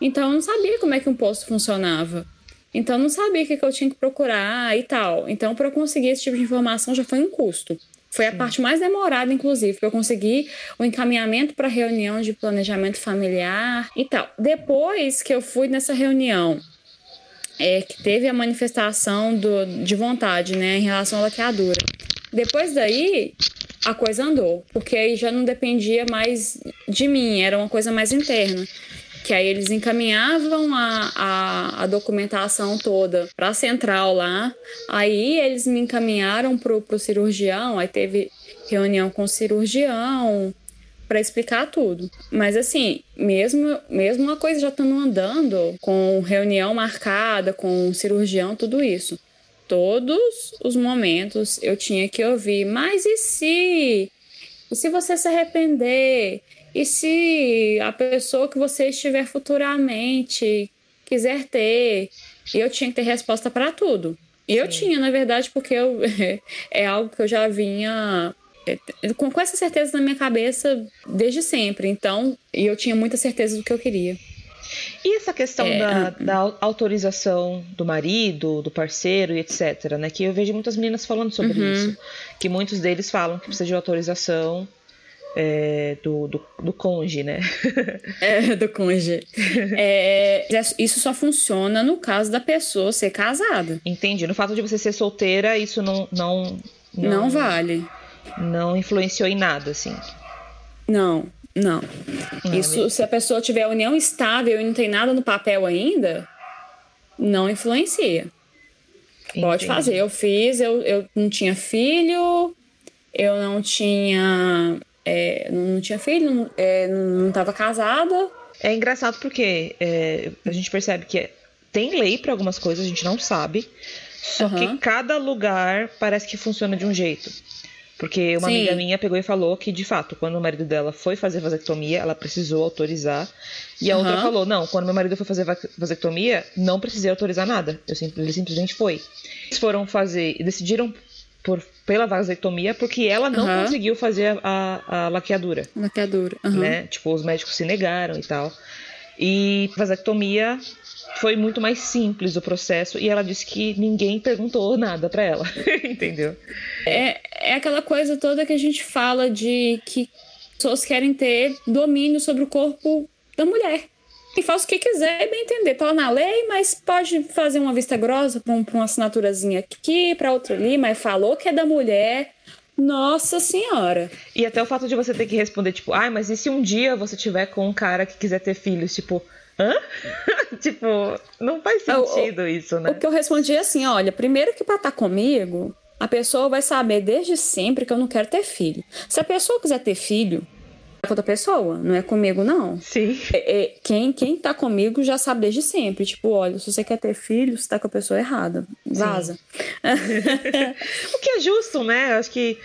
Então, eu não sabia como é que um posto funcionava. Então, eu não sabia o que, que eu tinha que procurar e tal. Então, para conseguir esse tipo de informação já foi um custo. Foi a parte mais demorada, inclusive, porque eu consegui o encaminhamento para reunião de planejamento familiar e tal. Depois que eu fui nessa reunião, é, que teve a manifestação do, de vontade, né, em relação à laqueadura. Depois daí, a coisa andou, porque aí já não dependia mais de mim, era uma coisa mais interna que aí eles encaminhavam a, a, a documentação toda para a central lá. Aí eles me encaminharam pro, pro cirurgião, aí teve reunião com o cirurgião para explicar tudo. Mas assim, mesmo mesmo uma coisa já estando andando, com reunião marcada, com o cirurgião, tudo isso. Todos os momentos eu tinha que ouvir, mas e se? E se você se arrepender? E se a pessoa que você estiver futuramente quiser ter. Eu tinha que ter resposta para tudo. E eu tinha, na verdade, porque eu, é algo que eu já vinha é, com, com essa certeza na minha cabeça desde sempre. Então, e eu tinha muita certeza do que eu queria. E essa questão é, da, da, autorização do marido, do parceiro e etc, né? Que eu vejo muitas meninas falando sobre uhum. isso. Que muitos deles falam que precisa de autorização é, do, do, do conge, né? é, do conge. É, isso só funciona no caso da pessoa ser casada. Entendi. No fato de você ser solteira, isso não. Não, não, não vale não influenciou em nada, assim. Não, não. Isso, se a pessoa tiver união estável e não tem nada no papel ainda, não influencia. Entendi. Pode fazer. Eu fiz, eu, eu não tinha filho, eu não tinha. É, não tinha filho, é, não estava casada. É engraçado porque é, a gente percebe que tem lei para algumas coisas, a gente não sabe. Só uhum. que cada lugar parece que funciona de um jeito. Porque uma Sim. amiga minha pegou e falou que, de fato, quando o marido dela foi fazer vasectomia, ela precisou autorizar. E a uhum. outra falou: não, quando meu marido foi fazer vasectomia, não precisei autorizar nada. Eu ele simplesmente foi. Eles foram fazer e decidiram por, pela vasectomia porque ela não uhum. conseguiu fazer a, a laqueadura. Laqueadura. Uhum. Né? Tipo, os médicos se negaram e tal. E vasectomia foi muito mais simples o processo e ela disse que ninguém perguntou nada para ela, entendeu? É, é aquela coisa toda que a gente fala de que pessoas querem ter domínio sobre o corpo da mulher. E faz o que quiser, bem entender. Tá na lei, mas pode fazer uma vista grossa para um, uma assinaturazinha aqui, para outra ali, mas falou que é da mulher. Nossa Senhora. E até o fato de você ter que responder, tipo, ai, ah, mas e se um dia você tiver com um cara que quiser ter filhos? Tipo, hã? tipo, não faz sentido o, isso, né? O que eu respondi é assim: olha, primeiro que pra estar tá comigo, a pessoa vai saber desde sempre que eu não quero ter filho. Se a pessoa quiser ter filho, com outra pessoa, não é comigo, não. Sim. É, é, quem, quem tá comigo já sabe desde sempre. Tipo, olha, se você quer ter filho, você tá com a pessoa errada. Vaza. o que é justo, né? Acho que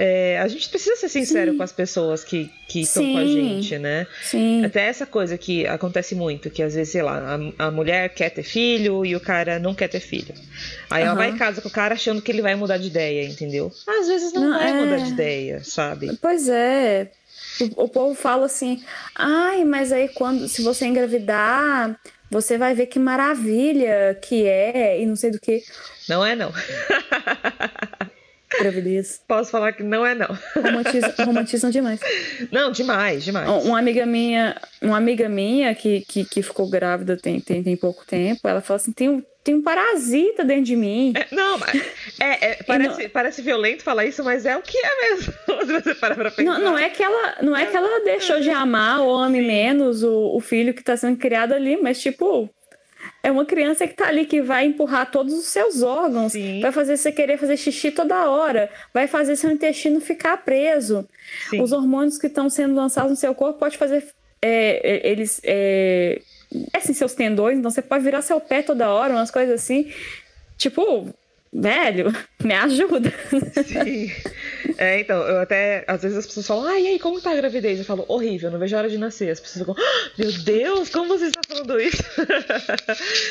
é, a gente precisa ser sincero Sim. com as pessoas que estão com a gente, né? Sim. Até essa coisa que acontece muito, que às vezes, sei lá, a, a mulher quer ter filho e o cara não quer ter filho. Aí uhum. ela vai em casa com o cara achando que ele vai mudar de ideia, entendeu? Às vezes não, não vai é... mudar de ideia, sabe? Pois é. O, o povo fala assim, ai, mas aí quando se você engravidar, você vai ver que maravilha que é e não sei do que. Não é não. gravidez. Posso falar que não é não. Romantizam, romantizam demais. Não, demais, demais. Uma amiga minha, uma amiga minha que, que, que ficou grávida tem, tem, tem pouco tempo, ela falou assim, tem um, tem um parasita dentro de mim. É, não, mas é, é parece, não, parece violento falar isso, mas é o que é mesmo. Você parar pra pensar. Não, não é que ela, não é que ela deixou de amar ou ame menos o, o filho que tá sendo criado ali, mas tipo, é uma criança que tá ali que vai empurrar todos os seus órgãos, Sim. vai fazer você querer fazer xixi toda hora, vai fazer seu intestino ficar preso. Sim. Os hormônios que estão sendo lançados no seu corpo pode fazer é, é eles é, assim seus tendões, então você pode virar seu pé toda hora, umas coisas assim. Tipo, velho, me ajuda. Sim. É, então, eu até. Às vezes as pessoas falam, ai, e aí, como tá a gravidez? Eu falo, horrível, não vejo a hora de nascer. As pessoas ficam, ah, meu Deus, como você está falando isso?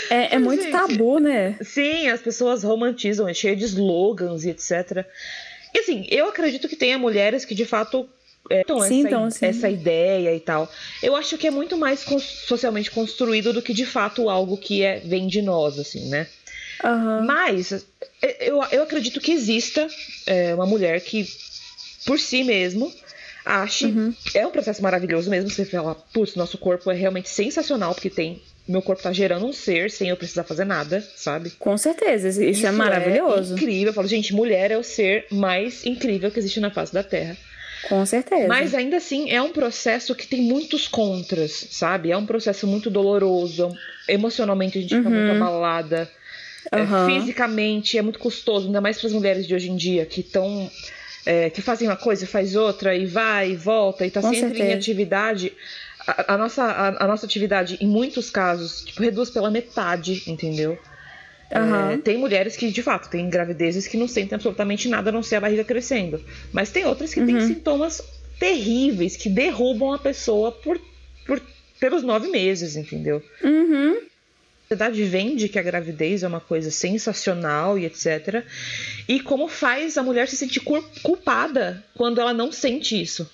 É, é muito gente, tabu, né? Sim, as pessoas romantizam, é cheio de slogans e etc. E assim, eu acredito que tenha mulheres que de fato é, então, sim, essa, então, essa ideia e tal. Eu acho que é muito mais socialmente construído do que de fato algo que é, vem de nós, assim, né? Uhum. Mas eu, eu acredito que exista é, uma mulher que, por si mesmo, ache. Uhum. É um processo maravilhoso mesmo. Você fala, putz, nosso corpo é realmente sensacional, porque tem. Meu corpo tá gerando um ser sem eu precisar fazer nada, sabe? Com certeza, isso, é isso é maravilhoso. É incrível. Eu falo, gente, mulher é o ser mais incrível que existe na face da Terra. Com certeza. Mas ainda assim é um processo que tem muitos contras, sabe? É um processo muito doloroso. Emocionalmente a gente fica muito uhum. abalada. Uhum. É, fisicamente é muito custoso, ainda mais para as mulheres de hoje em dia que estão é, que fazem uma coisa e faz outra e vai e volta e está sempre certeza. em atividade. A, a nossa, a, a, nossa atividade, em muitos casos, tipo, reduz pela metade, entendeu? Uhum. É, tem mulheres que, de fato, têm gravidezes que não sentem absolutamente nada a não ser a barriga crescendo. Mas tem outras que uhum. têm sintomas terríveis que derrubam a pessoa por, por pelos nove meses, entendeu? Uhum. sociedade vende que a gravidez é uma coisa sensacional e etc. E como faz a mulher se sentir culpada quando ela não sente isso.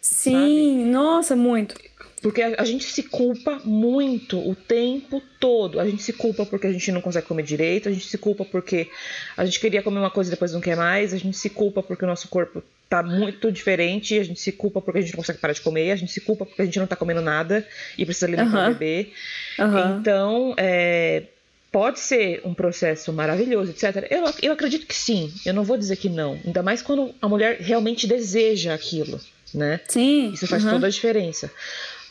Sim, sabe? nossa, muito. Porque a, gente se culpa muito o tempo todo. A gente se culpa porque a gente não consegue comer direito, a gente se culpa porque a gente queria comer uma coisa e depois não quer mais, a gente se culpa porque o nosso corpo tá muito diferente, a gente se culpa porque a gente não consegue parar de comer, a gente se culpa porque a gente não tá comendo nada e precisa alimentar uhum. o bebê. Uhum. Então, é, pode ser um processo maravilhoso, etc. Eu, eu acredito que sim, eu não vou dizer que não. Ainda mais quando a mulher realmente deseja aquilo, né? Sim. Isso faz uhum. toda a diferença.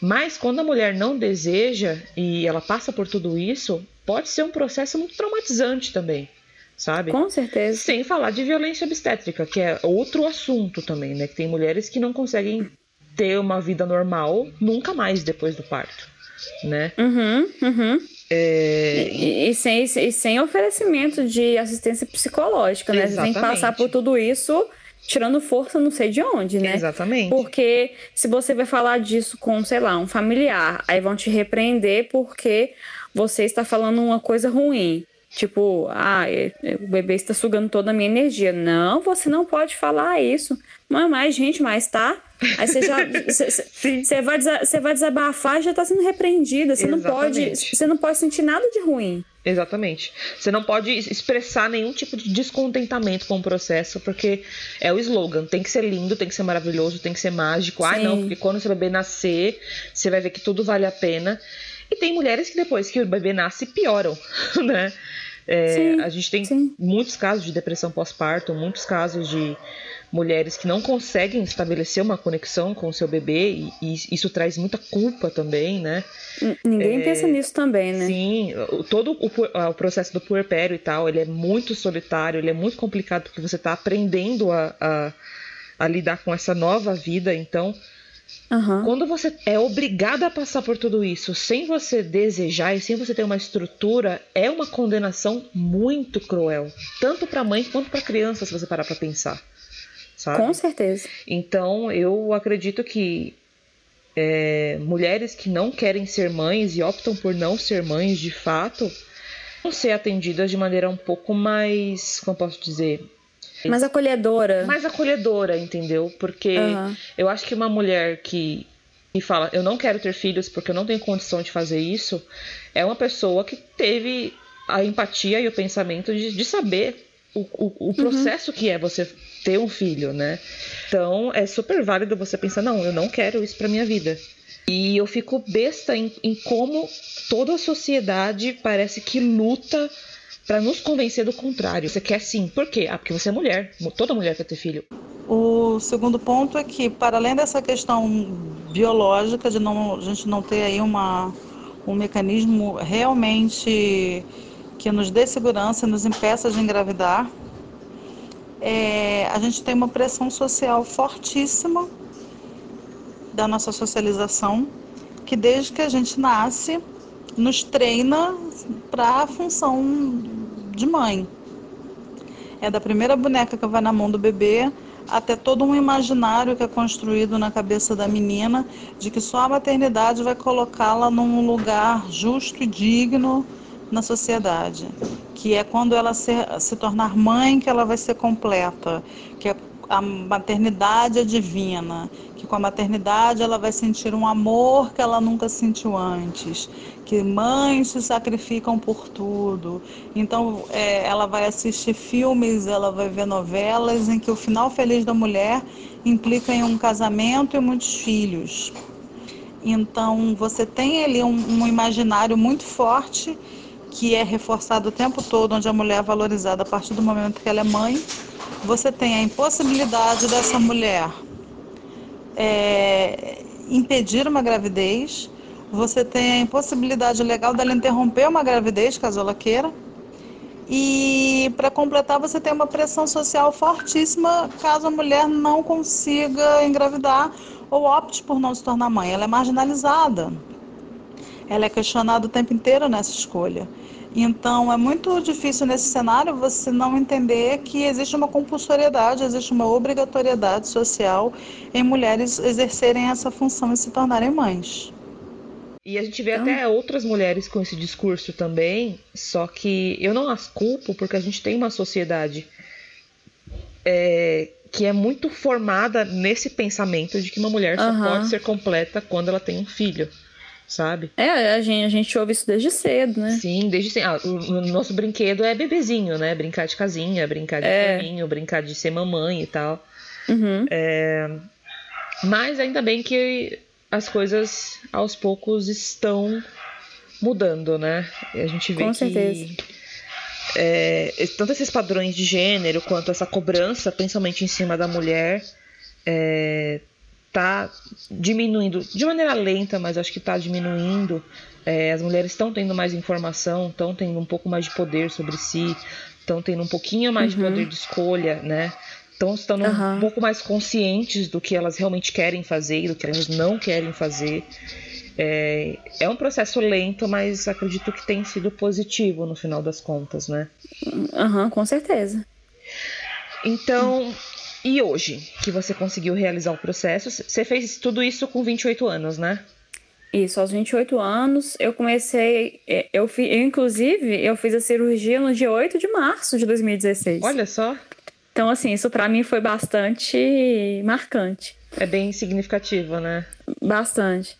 Mas quando a mulher não deseja e ela passa por tudo isso, pode ser um processo muito traumatizante também, sabe? Com certeza. Sem falar de violência obstétrica, que é outro assunto também, né? Que tem mulheres que não conseguem ter uma vida normal nunca mais depois do parto, né? Uhum, uhum. É... E, e, sem, e sem oferecimento de assistência psicológica, né? Exatamente. Você tem que passar por tudo isso tirando força não sei de onde, né? Exatamente. Porque se você vai falar disso com, sei lá, um familiar, aí vão te repreender porque você está falando uma coisa ruim. Tipo, ah, é, é, o bebê está sugando toda a minha energia. Não, você não pode falar isso. Não é mais, gente, mas tá. Aí você já. Você vai, vai desabafar e já está sendo repreendida. Você não pode. Você não pode sentir nada de ruim. Exatamente. Você não pode expressar nenhum tipo de descontentamento com o processo, porque é o slogan. Tem que ser lindo, tem que ser maravilhoso, tem que ser mágico. Sim. Ai, não, porque quando seu bebê nascer, você vai ver que tudo vale a pena. E tem mulheres que depois que o bebê nasce pioram, né? É, sim, a gente tem sim. muitos casos de depressão pós-parto, muitos casos de mulheres que não conseguem estabelecer uma conexão com o seu bebê e, e isso traz muita culpa também, né? Ninguém é, pensa nisso também, né? Sim, todo o, o, processo do puerpério e tal, ele é muito solitário, ele é muito complicado porque você está aprendendo a, a, a, lidar com essa nova vida, então Uhum. Quando você é obrigada a passar por tudo isso sem você desejar e sem você ter uma estrutura, é uma condenação muito cruel, tanto para a mãe quanto para a criança, se você parar para pensar sabe? Com certeza. Então, eu acredito que é, mulheres que não querem ser mães e optam por não ser mães de fato vão ser atendidas de maneira um pouco mais, como posso dizer, mais acolhedora. Mais acolhedora, entendeu? Porque uhum. eu acho que uma mulher que, que fala, eu não quero ter filhos porque eu não tenho condição de fazer isso, é uma pessoa que teve a empatia e o pensamento de, de saber o, o, o uhum. processo uhum. que é você ter um filho, né? Então é super válido você pensar, não, eu não quero isso para minha vida. E eu fico besta em, em como toda a sociedade parece que luta para nos convencer do contrário. Você quer sim. Por quê? Ah, porque você é mulher. Toda mulher quer ter filho. O segundo ponto é que, para além dessa questão biológica, de não, a gente não ter aí uma, um mecanismo realmente que nos dê segurança nos impeça de engravidar, é, a gente tem uma pressão social fortíssima da nossa socialização, que desde que a gente nasce nos treina para a função de mãe. É da primeira boneca que vai na mão do bebê até todo um imaginário que é construído na cabeça da menina de que só a maternidade vai colocá-la num lugar justo e digno na sociedade que é quando ela se, se tornar mãe que ela vai ser completa, que é a maternidade é divina, que com a maternidade ela vai sentir um amor que ela nunca sentiu antes, que mães se sacrificam por tudo. Então é, ela vai assistir filmes, ela vai ver novelas em que o final feliz da mulher implica em um casamento e muitos filhos. Então você tem ali um, um imaginário muito forte que é reforçado o tempo todo, onde a mulher é valorizada a partir do momento que ela é mãe, você tem a impossibilidade dessa mulher é, impedir uma gravidez, você tem a impossibilidade legal dela interromper uma gravidez, caso ela queira. E para completar, você tem uma pressão social fortíssima caso a mulher não consiga engravidar ou opte por não se tornar mãe. Ela é marginalizada. Ela é questionada o tempo inteiro nessa escolha. Então, é muito difícil nesse cenário você não entender que existe uma compulsoriedade, existe uma obrigatoriedade social em mulheres exercerem essa função e se tornarem mães. E a gente vê então... até outras mulheres com esse discurso também, só que eu não as culpo porque a gente tem uma sociedade é, que é muito formada nesse pensamento de que uma mulher só pode ser completa quando ela tem um filho sabe? É, a gente, a gente ouve isso desde cedo, né? Sim, desde cedo. Ah, o, o, nosso brinquedo é bebezinho, né? Brincar de casinha, brincar de é. caminho, brincar de ser mamãe e tal. Uhum. É... Mas ainda bem que as coisas aos poucos estão mudando, né? A gente vê Com que certeza. É, tanto esses padrões de gênero quanto essa cobrança, principalmente em cima da mulher, é, tá diminuindo de maneira lenta, mas acho que está diminuindo. É, as mulheres estão tendo mais informação, estão tendo um pouco mais de poder sobre si, estão tendo um pouquinho mais uhum. de poder de escolha, né? Estão estando uhum. um pouco mais conscientes do que elas realmente querem fazer e do que elas não querem fazer. É, é um processo lento, mas acredito que tem sido positivo no final das contas, né? Aham, uhum, com certeza. Então, e hoje, que você conseguiu realizar o processo, você fez tudo isso com 28 anos, né? Isso, aos 28 anos, eu comecei. É, eu, fiz, inclusive, eu fiz a cirurgia no dia 8 de março de 2016. Olha só. Então, assim, isso para mim foi bastante marcante. É bem significativo, né? Bastante.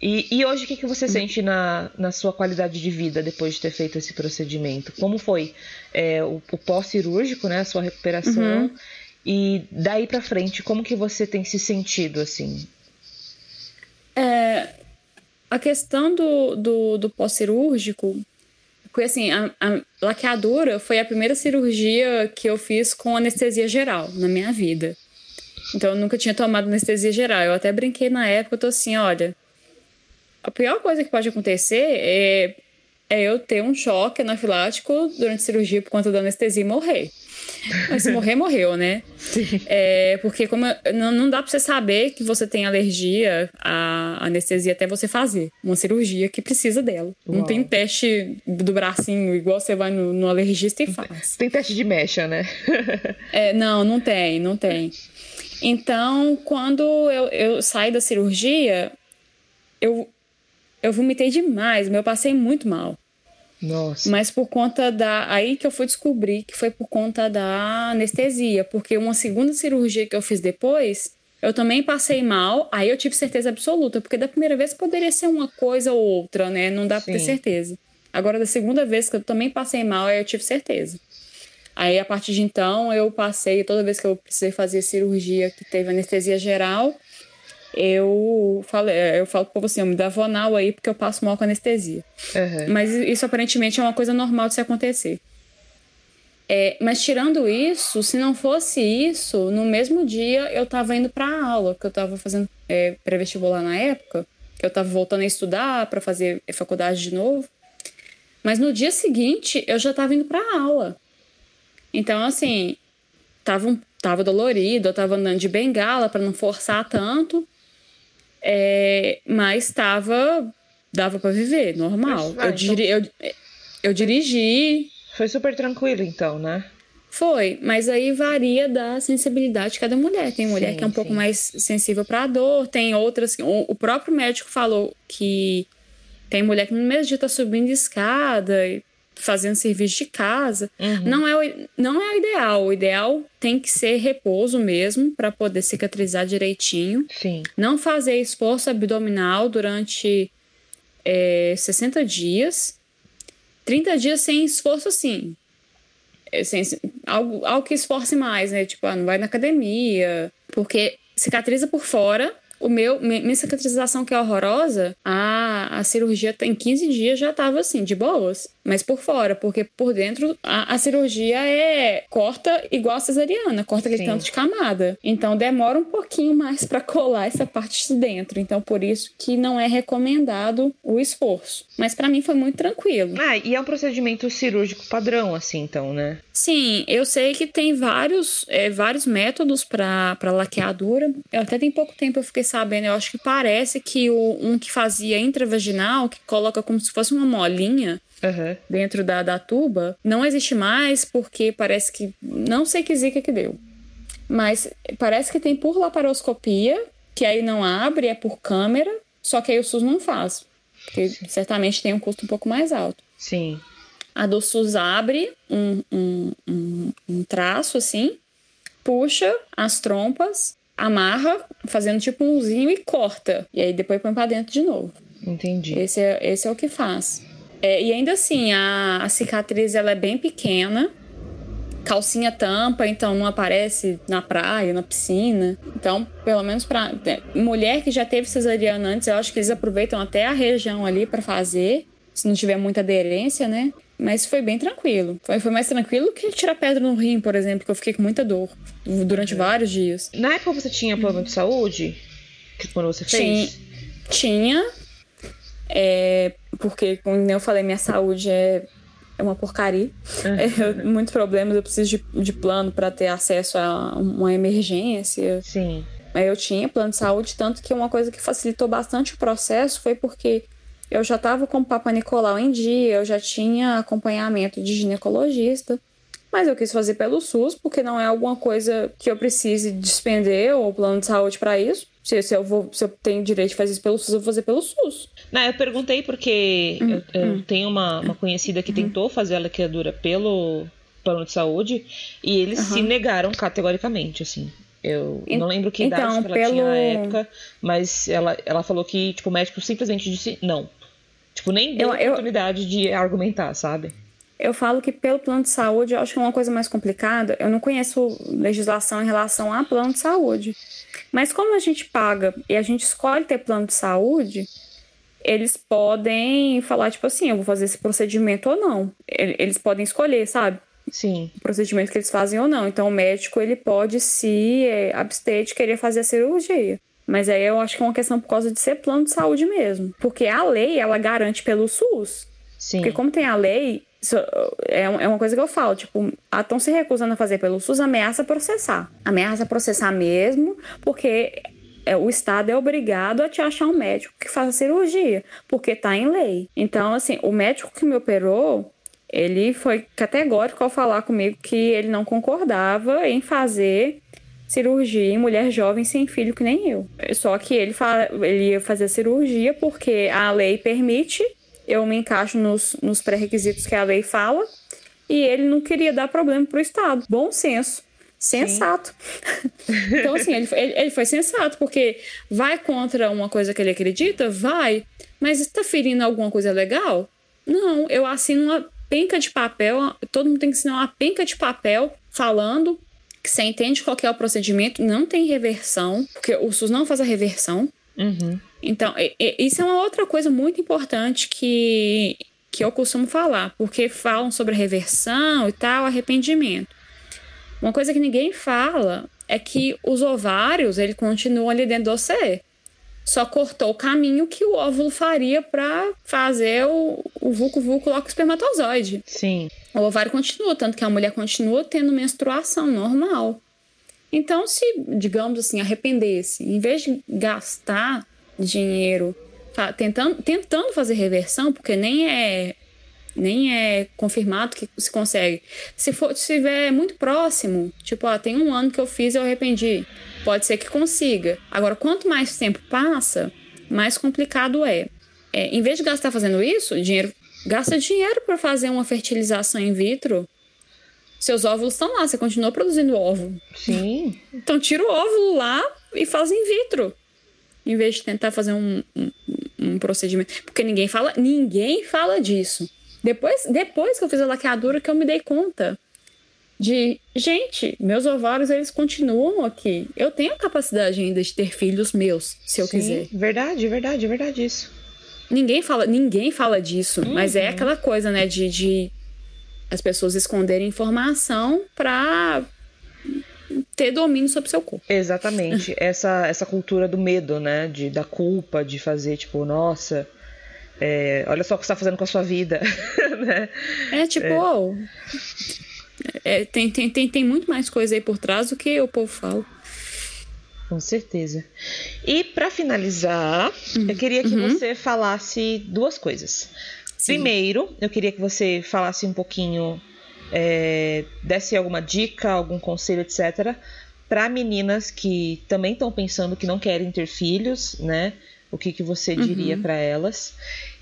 E, e hoje, o que, que você sente na, na sua qualidade de vida depois de ter feito esse procedimento? Como foi é, o, o pós-cirúrgico, né? A sua recuperação. Uhum. E daí para frente, como que você tem se sentido, assim? É, a questão do, do, do pós-cirúrgico foi assim, a, a laqueadura foi a primeira cirurgia que eu fiz com anestesia geral na minha vida. Então eu nunca tinha tomado anestesia geral. Eu até brinquei na época, eu tô assim, olha, a pior coisa que pode acontecer é, é eu ter um choque anafilático durante a cirurgia por conta da anestesia e morrer. Mas se morrer, morreu, né? É, porque como não, não dá pra você saber que você tem alergia à anestesia até você fazer uma cirurgia que precisa dela. Uau. Não tem teste do bracinho igual você vai no, no alergista e faz. Tem teste de mecha, né? é, não, não tem, não tem. Então, quando eu, eu saí da cirurgia, eu eu vomitei demais, eu passei muito mal. Nossa. Mas por conta da. Aí que eu fui descobrir que foi por conta da anestesia. Porque uma segunda cirurgia que eu fiz depois, eu também passei mal. Aí eu tive certeza absoluta. Porque da primeira vez poderia ser uma coisa ou outra, né? Não dá pra ter certeza. Agora, da segunda vez que eu também passei mal, aí eu tive certeza. Aí, a partir de então, eu passei, toda vez que eu precisei fazer cirurgia que teve anestesia geral, eu falo, eu falo pro povo assim, eu me dá vonal aí porque eu passo mal com anestesia. Uhum. Mas isso aparentemente é uma coisa normal de se acontecer. É, mas tirando isso, se não fosse isso, no mesmo dia eu tava indo pra aula, que eu tava fazendo é, pré-vestibular na época, que eu tava voltando a estudar para fazer faculdade de novo. Mas no dia seguinte eu já tava indo pra aula. Então, assim, tava, um, tava dolorido, eu tava andando de bengala para não forçar tanto. É, mas estava. dava para viver, normal. Ah, eu, então... diri, eu, eu dirigi. Foi super tranquilo, então, né? Foi, mas aí varia da sensibilidade de cada mulher. Tem mulher sim, que é um sim. pouco mais sensível para a dor, tem outras. O próprio médico falou que tem mulher que no mesmo dia tá subindo escada fazendo serviço de casa. Uhum. Não, é o, não é o ideal. O ideal tem que ser repouso mesmo para poder cicatrizar direitinho. Sim. Não fazer esforço abdominal durante é, 60 dias. 30 dias sem esforço, assim. Sem, algo, algo que esforce mais, né? Tipo, ah, não vai na academia. Porque cicatriza por fora o meu, minha cicatrização que é horrorosa, a, a cirurgia em 15 dias já tava assim, de boas. Mas por fora, porque por dentro a, a cirurgia é corta igual a cesariana, corta aquele Sim. tanto de camada. Então demora um pouquinho mais para colar essa parte de dentro. Então por isso que não é recomendado o esforço. Mas para mim foi muito tranquilo. Ah, e é um procedimento cirúrgico padrão, assim, então, né? Sim, eu sei que tem vários, é, vários métodos para laqueadura. Eu até tem pouco tempo eu fiquei sabendo, eu acho que parece que o, um que fazia intravaginal, que coloca como se fosse uma molinha, Uhum. dentro da, da tuba, não existe mais porque parece que. Não sei que zica que deu. Mas parece que tem por laparoscopia, que aí não abre, é por câmera. só que aí o SUS não faz, porque certamente tem um custo um pouco mais alto. Sim. A do SUS abre um, um, um, um traço assim, puxa as trompas, amarra, fazendo tipo um zinho e corta. E aí depois põe pra dentro de novo. Entendi. Esse é, esse é o que faz. É, e ainda assim, a, a cicatriz ela é bem pequena. Calcinha tampa, então não aparece na praia, na piscina. Então, pelo menos para mulher que já teve cesariana antes, eu acho que eles aproveitam até a região ali para fazer, se não tiver muita aderência, né? Mas foi bem tranquilo. Foi, foi mais tranquilo que tirar pedra no rim, por exemplo, que eu fiquei com muita dor durante vários dias. Na época você tinha plano de saúde? Que quando você fez? Tinha. É, porque, como eu falei, minha saúde é, é uma porcaria. É, muitos problemas, eu preciso de, de plano para ter acesso a uma emergência. Sim. Aí eu tinha plano de saúde, tanto que uma coisa que facilitou bastante o processo foi porque eu já estava com o Papa Nicolau em dia, eu já tinha acompanhamento de ginecologista, mas eu quis fazer pelo SUS porque não é alguma coisa que eu precise despender ou plano de saúde para isso. Se, se, eu vou, se eu tenho direito de fazer isso pelo SUS, eu vou fazer pelo SUS. Não, eu perguntei porque hum, eu, eu hum. tenho uma, uma conhecida que hum. tentou fazer a laqueadura pelo plano de saúde e eles se negaram categoricamente, assim. Eu não lembro que idade então, que ela pelo... tinha na época, mas ela, ela falou que tipo, o médico simplesmente disse não. Tipo, nem deu eu, oportunidade eu... de argumentar, sabe? Eu falo que pelo plano de saúde, eu acho que é uma coisa mais complicada. Eu não conheço legislação em relação a plano de saúde. Mas como a gente paga e a gente escolhe ter plano de saúde, eles podem falar, tipo assim, eu vou fazer esse procedimento ou não. Eles podem escolher, sabe? Sim. O procedimento que eles fazem ou não. Então, o médico, ele pode se é, abster de querer fazer a cirurgia. Mas aí eu acho que é uma questão por causa de ser plano de saúde mesmo. Porque a lei, ela garante pelo SUS. Sim. Porque como tem a lei, é, é uma coisa que eu falo, tipo, estão se recusando a fazer pelo SUS, ameaça processar. Ameaça processar mesmo, porque é, o Estado é obrigado a te achar um médico que faça cirurgia, porque tá em lei. Então, assim, o médico que me operou, ele foi categórico ao falar comigo que ele não concordava em fazer cirurgia em mulher jovem sem filho que nem eu. Só que ele, ele ia fazer cirurgia porque a lei permite, eu me encaixo nos, nos pré-requisitos que a lei fala, e ele não queria dar problema pro Estado. Bom senso. Sensato. então, assim, ele, ele, ele, foi sensato, porque vai contra uma coisa que ele acredita? Vai. Mas está ferindo alguma coisa legal? Não, eu assino uma penca de papel, todo mundo tem que assinar uma penca de papel falando que você entende qual é o procedimento, não tem reversão, porque o SUS não faz a reversão. Uhum. Então, isso é uma outra coisa muito importante que, que eu costumo falar, porque falam sobre reversão e tal, arrependimento. Uma coisa que ninguém fala é que os ovários, ele continuam ali dentro do você. Só cortou o caminho que o óvulo faria para fazer o, o vulco-vulco lá com o espermatozoide. Sim. O ovário continua, tanto que a mulher continua tendo menstruação normal. Então, se, digamos assim, arrepender-se, em vez de gastar dinheiro tentando, tentando fazer reversão, porque nem é nem é confirmado que se consegue. Se for se estiver muito próximo, tipo, ó, tem um ano que eu fiz e eu arrependi, pode ser que consiga. Agora, quanto mais tempo passa, mais complicado é. é em vez de gastar fazendo isso, dinheiro Gasta dinheiro para fazer uma fertilização in vitro. Seus óvulos estão lá, você continua produzindo óvulo. Sim. Então tira o óvulo lá e faz in vitro. Em vez de tentar fazer um, um, um procedimento. Porque ninguém fala, ninguém fala disso. Depois, depois que eu fiz a laqueadura que eu me dei conta de, gente, meus ovários eles continuam aqui. Eu tenho a capacidade ainda de ter filhos meus, se eu Sim, quiser. Verdade, verdade, verdade isso. Ninguém fala, ninguém fala disso, uhum. mas é aquela coisa, né, de, de as pessoas esconderem informação para ter domínio sobre seu corpo. Exatamente. essa, essa cultura do medo, né? De, da culpa, de fazer, tipo, nossa, é, olha só o que você está fazendo com a sua vida. né? É tipo, é. Oh, é, tem, tem, tem, tem muito mais coisa aí por trás do que o povo fala. Com certeza. E para finalizar, uhum. eu queria que uhum. você falasse duas coisas. Sim. Primeiro, eu queria que você falasse um pouquinho, é, desse alguma dica, algum conselho, etc., para meninas que também estão pensando que não querem ter filhos, né? o que, que você diria uhum. para elas.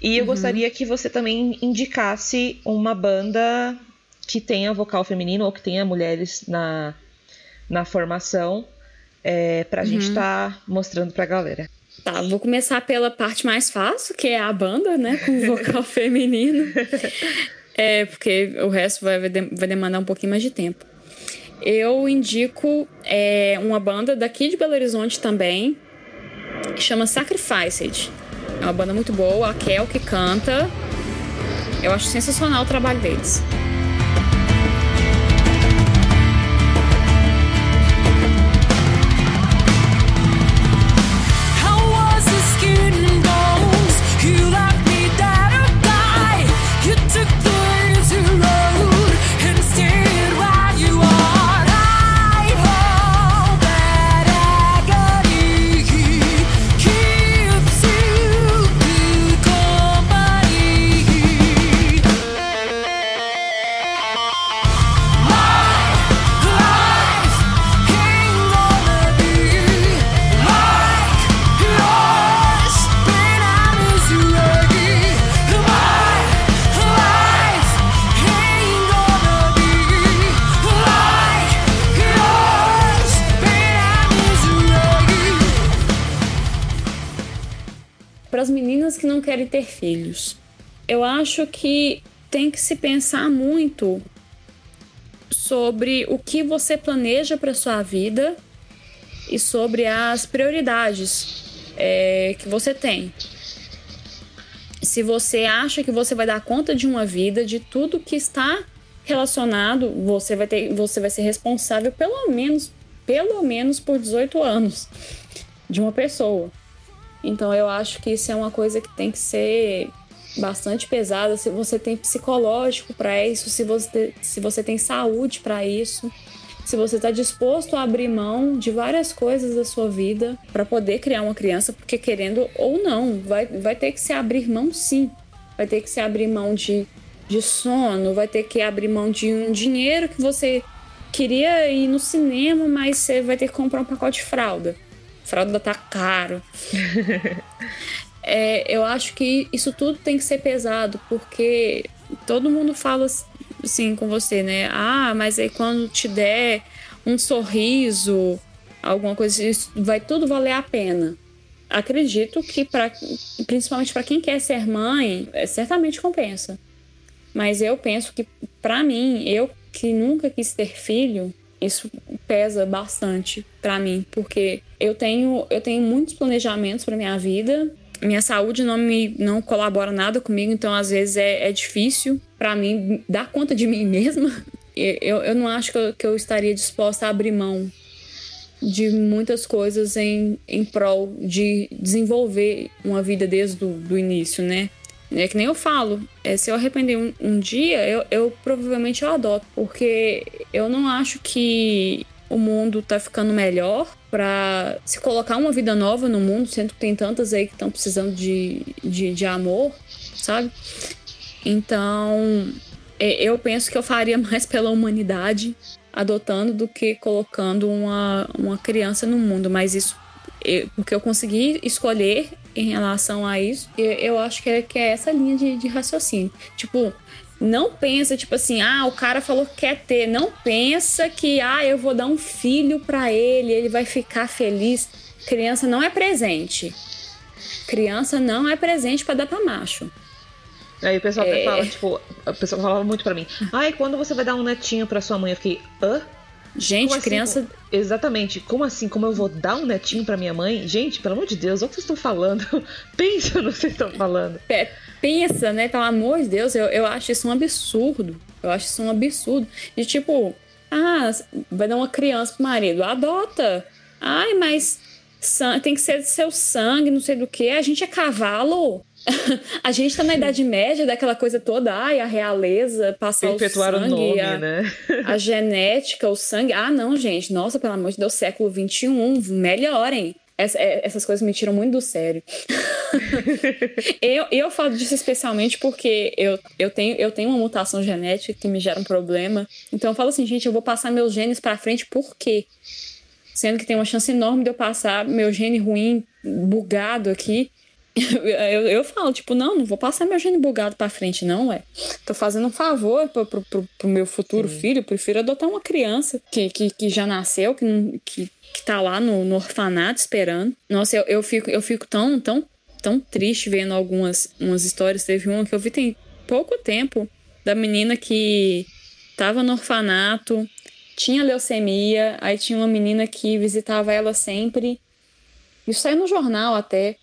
E eu uhum. gostaria que você também indicasse uma banda que tenha vocal feminino ou que tenha mulheres na, na formação é, para a uhum. gente estar tá mostrando para a galera. Tá, vou começar pela parte mais fácil, que é a banda, né, com vocal feminino. É, porque o resto vai, vai demandar um pouquinho mais de tempo. Eu indico é, uma banda daqui de Belo Horizonte também, que chama Sacrificed. É uma banda muito boa, a Kel que canta. Eu acho sensacional o trabalho deles. Querem ter filhos. Eu acho que tem que se pensar muito sobre o que você planeja para sua vida e sobre as prioridades é, que você tem. Se você acha que você vai dar conta de uma vida, de tudo que está relacionado, você vai ter, você vai ser responsável pelo menos, pelo menos por 18 anos de uma pessoa. Então eu acho que isso é uma coisa que tem que ser bastante pesada. Se você tem psicológico para isso, se você, se você tem saúde para isso, se você está disposto a abrir mão de várias coisas da sua vida para poder criar uma criança, porque querendo ou não, vai, vai ter que se abrir mão sim. Vai ter que se abrir mão de, de sono, vai ter que abrir mão de um dinheiro que você queria ir no cinema, mas você vai ter que comprar um pacote de fralda fralda tá caro. é, eu acho que isso tudo tem que ser pesado, porque todo mundo fala assim com você, né? Ah, mas aí quando te der um sorriso, alguma coisa, isso vai tudo valer a pena. Acredito que, pra, principalmente para quem quer ser mãe, é, certamente compensa. Mas eu penso que, para mim, eu que nunca quis ter filho, isso pesa bastante para mim, porque eu tenho, eu tenho muitos planejamentos para minha vida. Minha saúde não me não colabora nada comigo, então às vezes é, é difícil para mim dar conta de mim mesma. Eu, eu não acho que eu, que eu estaria disposta a abrir mão de muitas coisas em, em prol de desenvolver uma vida desde o do início, né? É que nem eu falo, é, se eu arrepender um, um dia, eu, eu, provavelmente eu adoto, porque eu não acho que o mundo tá ficando melhor para se colocar uma vida nova no mundo, sendo que tem tantas aí que estão precisando de, de, de amor, sabe? Então, é, eu penso que eu faria mais pela humanidade adotando do que colocando uma, uma criança no mundo, mas isso eu, porque eu consegui escolher em relação a isso, eu, eu acho que é, que é essa linha de, de raciocínio. Tipo, não pensa, tipo assim, ah, o cara falou que quer ter. Não pensa que, ah, eu vou dar um filho para ele, ele vai ficar feliz. Criança não é presente. Criança não é presente para dar pra macho. Aí o pessoal é... até fala, tipo, a pessoa falava muito para mim, ai, quando você vai dar um netinho pra sua mãe? Eu fiquei, hã? Gente, assim, criança. Exatamente. Como assim? Como eu vou dar um netinho para minha mãe? Gente, pelo amor de Deus, o que vocês estão falando? Pensa no que vocês estão falando. É, pensa, né? Pelo amor de Deus, eu, eu acho isso um absurdo. Eu acho isso um absurdo. E tipo, ah, vai dar uma criança pro marido, adota. Ai, mas tem que ser do seu sangue, não sei do que. A gente é cavalo. a gente tá na Idade Média, daquela coisa toda, ai, a realeza, passar Perpetuar o sangue, o nome, a, né? a genética, o sangue. Ah, não, gente, nossa, pelo amor de Deus, século XXI, melhorem. Essa, é, essas coisas me tiram muito do sério. eu, eu falo disso especialmente porque eu, eu, tenho, eu tenho uma mutação genética que me gera um problema. Então eu falo assim, gente, eu vou passar meus genes para frente por quê? Sendo que tem uma chance enorme de eu passar meu gene ruim, bugado aqui, eu, eu falo, tipo, não, não vou passar meu gene bugado pra frente, não, ué. Tô fazendo um favor pro, pro, pro, pro meu futuro Sim. filho. Prefiro adotar uma criança que, que, que já nasceu, que, que, que tá lá no, no orfanato esperando. Nossa, eu, eu, fico, eu fico tão, tão, tão triste vendo algumas umas histórias. Teve uma que eu vi tem pouco tempo da menina que tava no orfanato, tinha leucemia, aí tinha uma menina que visitava ela sempre. Isso saiu no jornal até.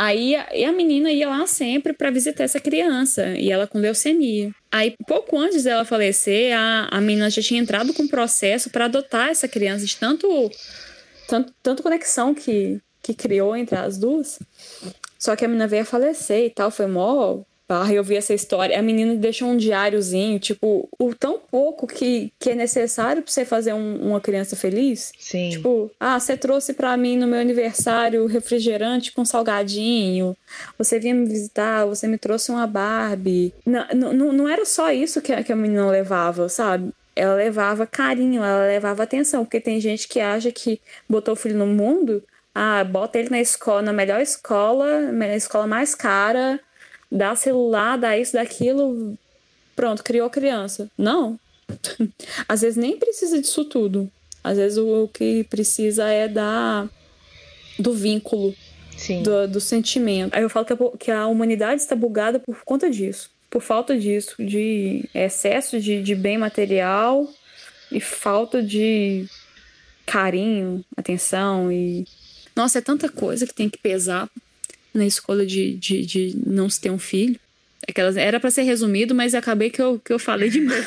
Aí a menina ia lá sempre para visitar essa criança, e ela com leucemia. Aí, pouco antes dela falecer, a, a menina já tinha entrado com um processo para adotar essa criança, de tanto, tanto, tanto conexão que, que criou entre as duas. Só que a menina veio a falecer e tal, foi mó barra, eu vi essa história. A menina deixou um diáriozinho, tipo, o tão pouco que, que é necessário pra você fazer um, uma criança feliz. Sim. Tipo, ah, você trouxe para mim no meu aniversário refrigerante com salgadinho. Você vinha me visitar, você me trouxe uma Barbie. Não, não, não era só isso que a, que a menina levava, sabe? Ela levava carinho, ela levava atenção, porque tem gente que acha que botou o filho no mundo, ah, bota ele na escola, na melhor escola, na escola mais cara, dá celular, dá isso, daquilo, pronto, criou criança. Não. Às vezes nem precisa disso tudo. Às vezes o, que precisa é da do vínculo, do, do, sentimento. Aí eu falo que a, que a humanidade está bugada por conta disso. Por falta disso, de excesso de, de bem material e falta de carinho, atenção e. Nossa, é tanta coisa que tem que pesar na escolha de, de, de não se ter um filho. Aquelas, era para ser resumido, mas acabei que eu, que eu falei demais.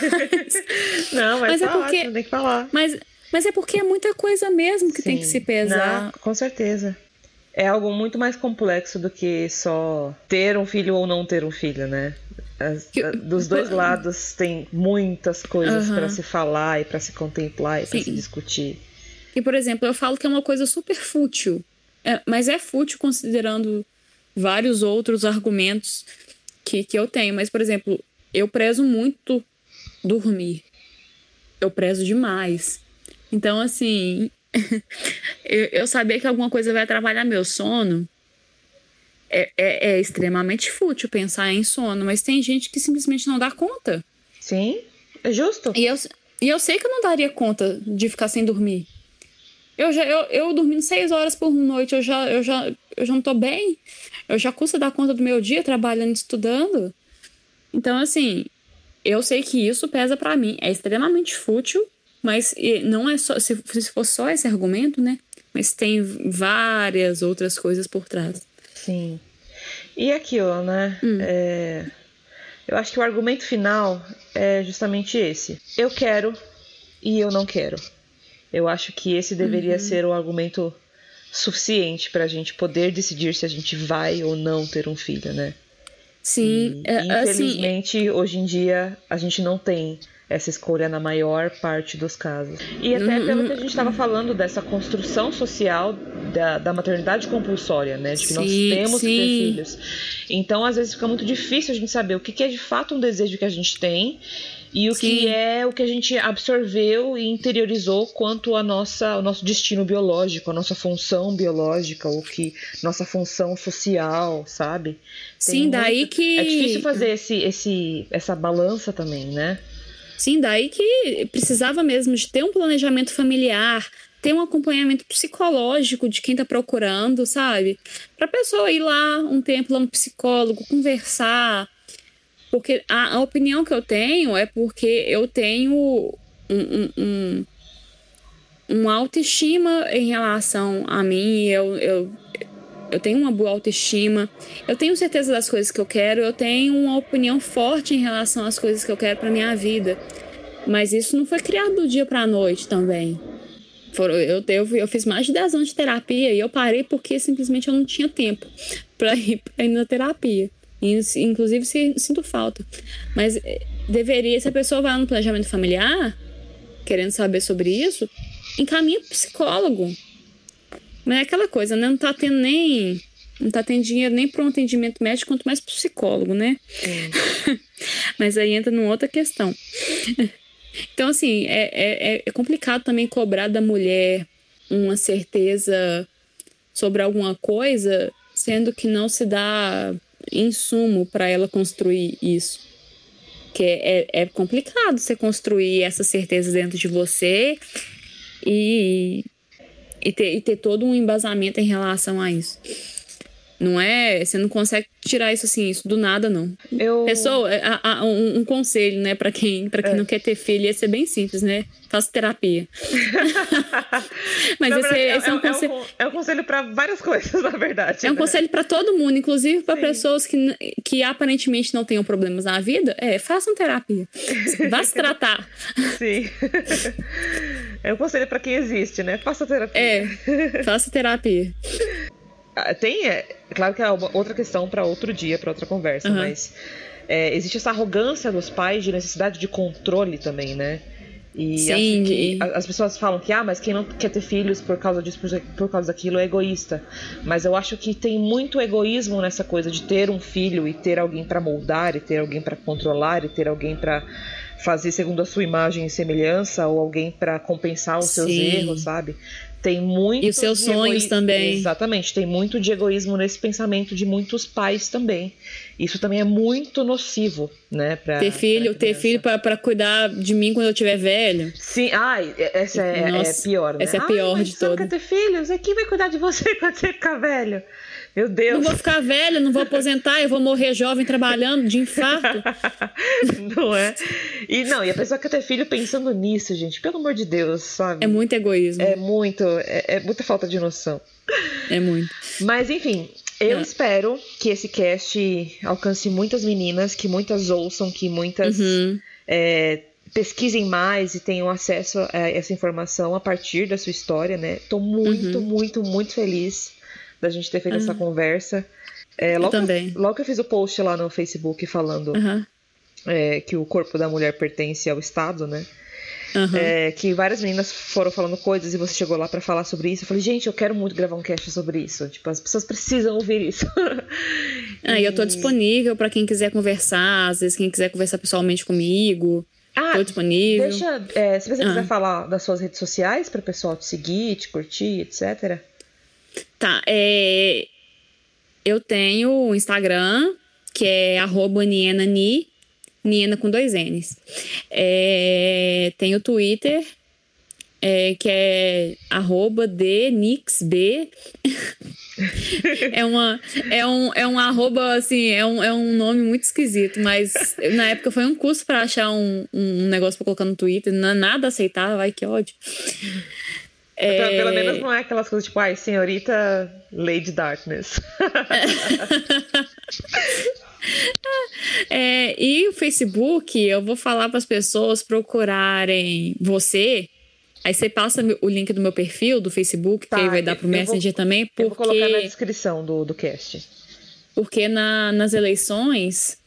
não, mas, mas é tá porque tem que falar. Mas, mas é porque é muita coisa mesmo que Sim, tem que se pesar. Não, com certeza. É algo muito mais complexo do que só ter um filho ou não ter um filho, né? As, que, dos dois lados tem muitas coisas uh -huh. para se falar e para se contemplar e para se discutir. E, por exemplo, eu falo que é uma coisa super fútil. É, mas é fútil considerando vários outros argumentos que, que eu tenho. Mas, por exemplo, eu prezo muito dormir. Eu prezo demais. Então, assim, eu, eu, saber que alguma coisa vai atrapalhar meu sono é, é, é, extremamente fútil pensar em sono, mas tem gente que simplesmente não dá conta. Sim, é justo. E eu, e eu sei que eu não daria conta de ficar sem dormir. Eu já eu, eu dormindo seis horas por noite, eu já, eu já, eu já não tô bem. Eu já custa dar conta do meu dia trabalhando, estudando. Então, assim, eu sei que isso pesa para mim. É extremamente fútil, mas não é só. Se, se for só esse argumento, né? Mas tem várias outras coisas por trás. Sim. E aquilo, né? Hum. É, eu acho que o argumento final é justamente esse. Eu quero e eu não quero. Eu acho que esse deveria uhum. ser o argumento suficiente para a gente poder decidir se a gente vai ou não ter um filho, né? Sim, e, é, assim, infelizmente assim, hoje em dia a gente não tem essa escolha na maior parte dos casos. E até uhum. pelo que a gente estava falando dessa construção social da, da maternidade compulsória, né? De que sim, nós temos sim. que ter filhos. Então, às vezes, fica muito difícil a gente saber o que, que é de fato um desejo que a gente tem e o Sim. que é o que a gente absorveu e interiorizou quanto a nossa, o nosso destino biológico, a nossa função biológica, o que nossa função social, sabe? Tem Sim, daí que é difícil fazer esse, esse, essa balança também, né? Sim, daí que precisava mesmo de ter um planejamento familiar, ter um acompanhamento psicológico de quem está procurando, sabe? Para a pessoa ir lá um tempo lá no psicólogo, conversar, porque a, a opinião que eu tenho é porque eu tenho um, um, um, uma autoestima em relação a mim, eu, eu, eu tenho uma boa autoestima, eu tenho certeza das coisas que eu quero, eu tenho uma opinião forte em relação às coisas que eu quero para minha vida. Mas isso não foi criado do dia para a noite também. Eu, eu, eu fiz mais de 10 anos de terapia e eu parei porque simplesmente eu não tinha tempo para ir, ir na terapia. Inclusive, sinto falta. Mas eh, deveria, se a pessoa vai no planejamento familiar, querendo saber sobre isso, encaminha pro psicólogo. Mas é aquela coisa, né? Não tá tendo nem. Não tá tendo dinheiro nem para um atendimento médico, quanto mais pro psicólogo, né? Mas aí entra numa outra questão. Então, assim, é, é, é complicado também cobrar da mulher uma certeza sobre alguma coisa sendo que não se dá insumo para ela construir isso. Que é, é complicado você construir essa certeza dentro de você e, e, ter, e ter todo um embasamento em relação a isso. Não é. Você não consegue tirar isso assim, isso do nada, não. Eu... Pessoa, a, a, um, um, conselho, né, para quem, pra quem é. não quer ter filho, ia ser bem simples, né? Faça terapia. Mas não, esse, é, esse é, um conselho. É um, é um conselho para várias coisas, na verdade. É um né? conselho para todo mundo, inclusive para pessoas que, que aparentemente não tenham problemas na vida. É, façam terapia. Vá se tratar. Sim. É um conselho para quem existe, né? Faça terapia. É, faça terapia. Ah, tem, é, claro que é uma outra questão para outro dia, para outra conversa, uhum. mas é, existe essa arrogância dos pais de necessidade de controle também, né? E Sim, que as pessoas falam que ah, mas quem não quer ter filhos por causa disso, por causa daquilo é egoísta. Mas eu acho que tem muito egoísmo nessa coisa de ter um filho e ter alguém para moldar, e ter alguém para controlar, e ter alguém para fazer segundo a sua imagem e semelhança, ou alguém para compensar os seus Sim. erros, sabe? Tem muito. E os seus sonhos também. Exatamente. Tem muito de egoísmo nesse pensamento de muitos pais também. Isso também é muito nocivo, né? Pra, ter filho, ter filho para cuidar de mim quando eu tiver velho. Sim, ai, essa é, é Nossa, é pior, né? Essa é a pior ai, de todas. Você quer ter filhos? E quem vai cuidar de você quando você ficar velho? Meu Deus. Não vou ficar velha, não vou aposentar, eu vou morrer jovem trabalhando de infarto. não é? E não, e a pessoa quer ter filho pensando nisso, gente. Pelo amor de Deus, sabe? É muito egoísmo. É muito, é, é muita falta de noção. É muito. Mas enfim, eu é. espero que esse cast alcance muitas meninas, que muitas ouçam, que muitas uhum. é, pesquisem mais e tenham acesso a essa informação a partir da sua história, né? Tô muito, uhum. muito, muito feliz da gente ter feito uhum. essa conversa. É, logo, eu também. logo que eu fiz o post lá no Facebook falando uhum. é, que o corpo da mulher pertence ao Estado, né? Uhum. É, que várias meninas foram falando coisas e você chegou lá para falar sobre isso. Eu falei, gente, eu quero muito gravar um cast sobre isso. Tipo, as pessoas precisam ouvir isso. ah, e eu tô disponível para quem quiser conversar, às vezes quem quiser conversar pessoalmente comigo. Ah, tô disponível. Deixa, é, se você quiser falar das suas redes sociais para o pessoal te seguir, te curtir, etc. Tá, é... eu tenho o Instagram, que é arroba nienani, Niena com dois N's. É... Tem o Twitter, é, que é arroba dnixb. é, uma, é, um, é um arroba, assim, é um, é um nome muito esquisito, mas na época foi um curso para achar um, um negócio para colocar no Twitter, nada aceitável, ai que ódio. É... Pelo menos não é aquelas coisas tipo, ai, senhorita Lady Darkness. é, e o Facebook, eu vou falar para as pessoas procurarem você. Aí você passa o link do meu perfil do Facebook, tá, que aí vai dar pro Messenger vou, também. Porque, eu vou colocar na descrição do, do cast. Porque na, nas eleições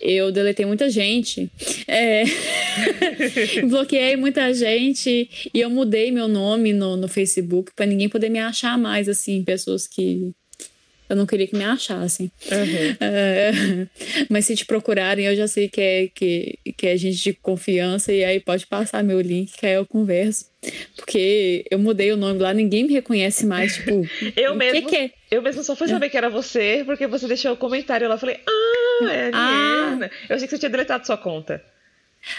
eu deletei muita gente. É... bloqueei muita gente e eu mudei meu nome no, no Facebook para ninguém poder me achar mais, assim, pessoas que eu não queria que me achassem. Uhum. É, mas se te procurarem, eu já sei que é, que, que é gente de confiança e aí pode passar meu link que aí eu converso. Porque eu mudei o nome lá, ninguém me reconhece mais, tipo. eu mesmo. Que que é? Eu mesmo só fui saber é. que era você porque você deixou o comentário lá. Eu falei, ah, é a ah. Eu achei que você tinha deletado sua conta.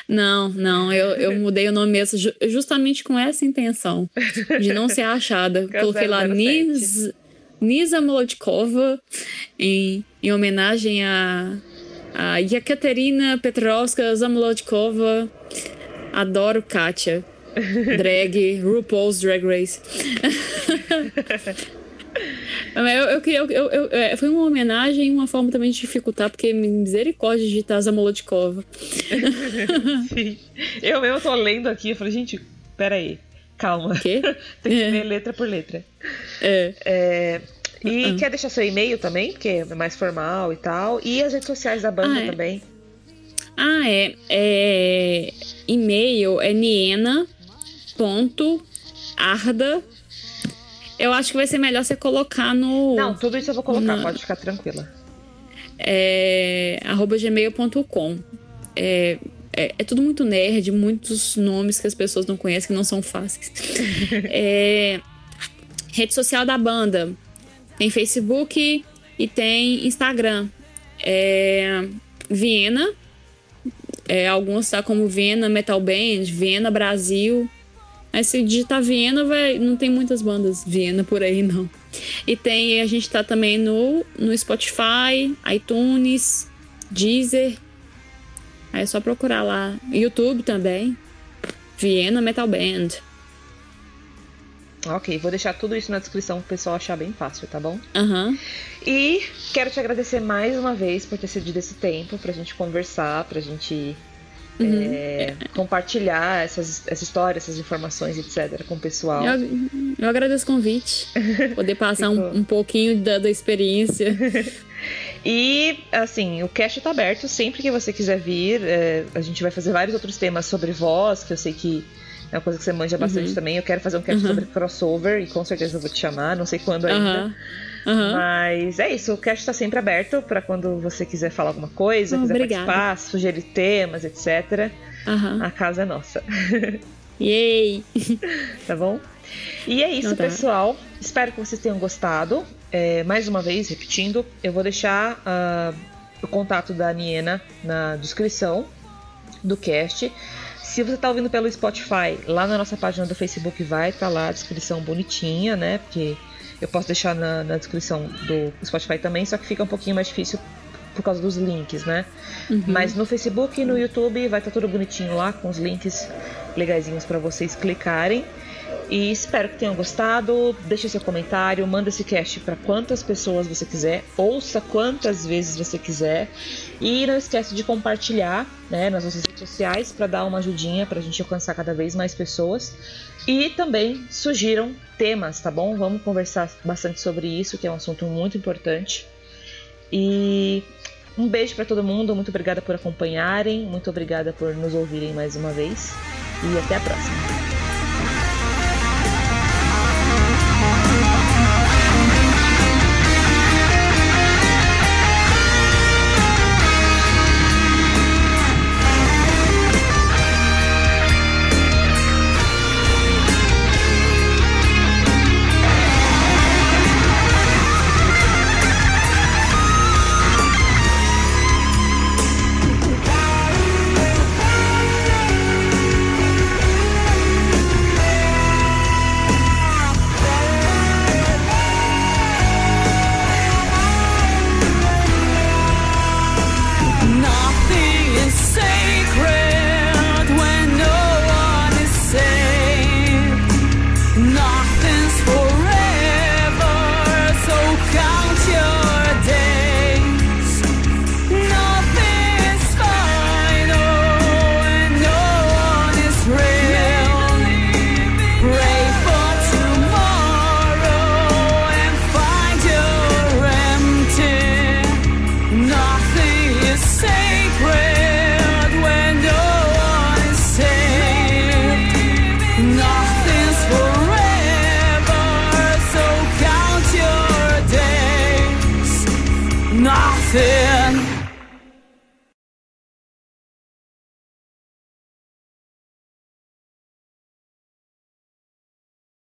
Não, não, eu, eu mudei o nome mesmo justamente com essa intenção de não ser achada. Coloquei lá Nis, Nisa Molodkova, em, em homenagem a, a Yekaterina Petrovska Zamolodkova. Adoro Katia. Drag, RuPaul's Drag Race. eu, eu, eu, eu, eu, é, foi uma homenagem e uma forma também de dificultar, porque misericórdia de digitar Zamolodkova. Sim. Eu mesmo tô lendo aqui, eu falei, gente, peraí calma. Quê? Tem que ver letra por letra. É. é e uhum. quer deixar seu e-mail também, porque é mais formal e tal. E as redes sociais da banda ah, é. também. Ah, é. é... E-mail é niena.arda. Eu acho que vai ser melhor você colocar no. Não, tudo isso eu vou colocar, pode ficar tranquila. É, arroba gmail.com. É, é, é, tudo muito nerd, muitos nomes que as pessoas não conhecem, que não são fáceis. é, rede social da banda. Tem Facebook, E tem Instagram. É Viena. É, alguns tá como Viena Metal Band, Viena Brasil. Aí se digitar Viena, vai, não tem muitas bandas Viena por aí, não. E tem, a gente tá também no, no Spotify, iTunes, Deezer. Aí é só procurar lá. YouTube também. Viena Metal Band. Ok, vou deixar tudo isso na descrição pro pessoal achar bem fácil, tá bom? Aham. Uhum. E quero te agradecer mais uma vez por ter cedido esse tempo pra gente conversar, pra gente uhum. é, compartilhar essas, essa história, essas informações, etc., com o pessoal. Eu, eu agradeço o convite. Poder passar um, um, pouquinho da, da experiência. e, assim, o cast tá aberto sempre que você quiser vir. É, a gente vai fazer vários outros temas sobre voz, que eu sei que é uma coisa que você manja bastante uhum. também. Eu quero fazer um cast uhum. sobre crossover e com certeza eu vou te chamar, não sei quando ainda. Uhum. Mas é isso, o cast está sempre aberto para quando você quiser falar alguma coisa, oh, quiser obrigada. participar, sugerir temas, etc. A casa é nossa. Yay! tá bom? E é isso, tá. pessoal. Espero que vocês tenham gostado. É, mais uma vez, repetindo, eu vou deixar uh, o contato da Niena na descrição do cast. Se você está ouvindo pelo Spotify, lá na nossa página do Facebook vai estar tá lá a descrição bonitinha, né? Porque eu posso deixar na, na, descrição do Spotify também, só que fica um pouquinho mais difícil por causa dos links, né? Uhum. Mas no Facebook e no YouTube vai estar tá tudo bonitinho lá, com os links legaisinhos para vocês clicarem. E espero que tenham gostado. Deixe seu comentário, manda esse cast para quantas pessoas você quiser, ouça quantas vezes você quiser. E não esquece de compartilhar né, nas nossas redes sociais para dar uma ajudinha para a gente alcançar cada vez mais pessoas. E também sugiram temas, tá bom? Vamos conversar bastante sobre isso, que é um assunto muito importante. E um beijo para todo mundo, muito obrigada por acompanharem, muito obrigada por nos ouvirem mais uma vez e até a próxima.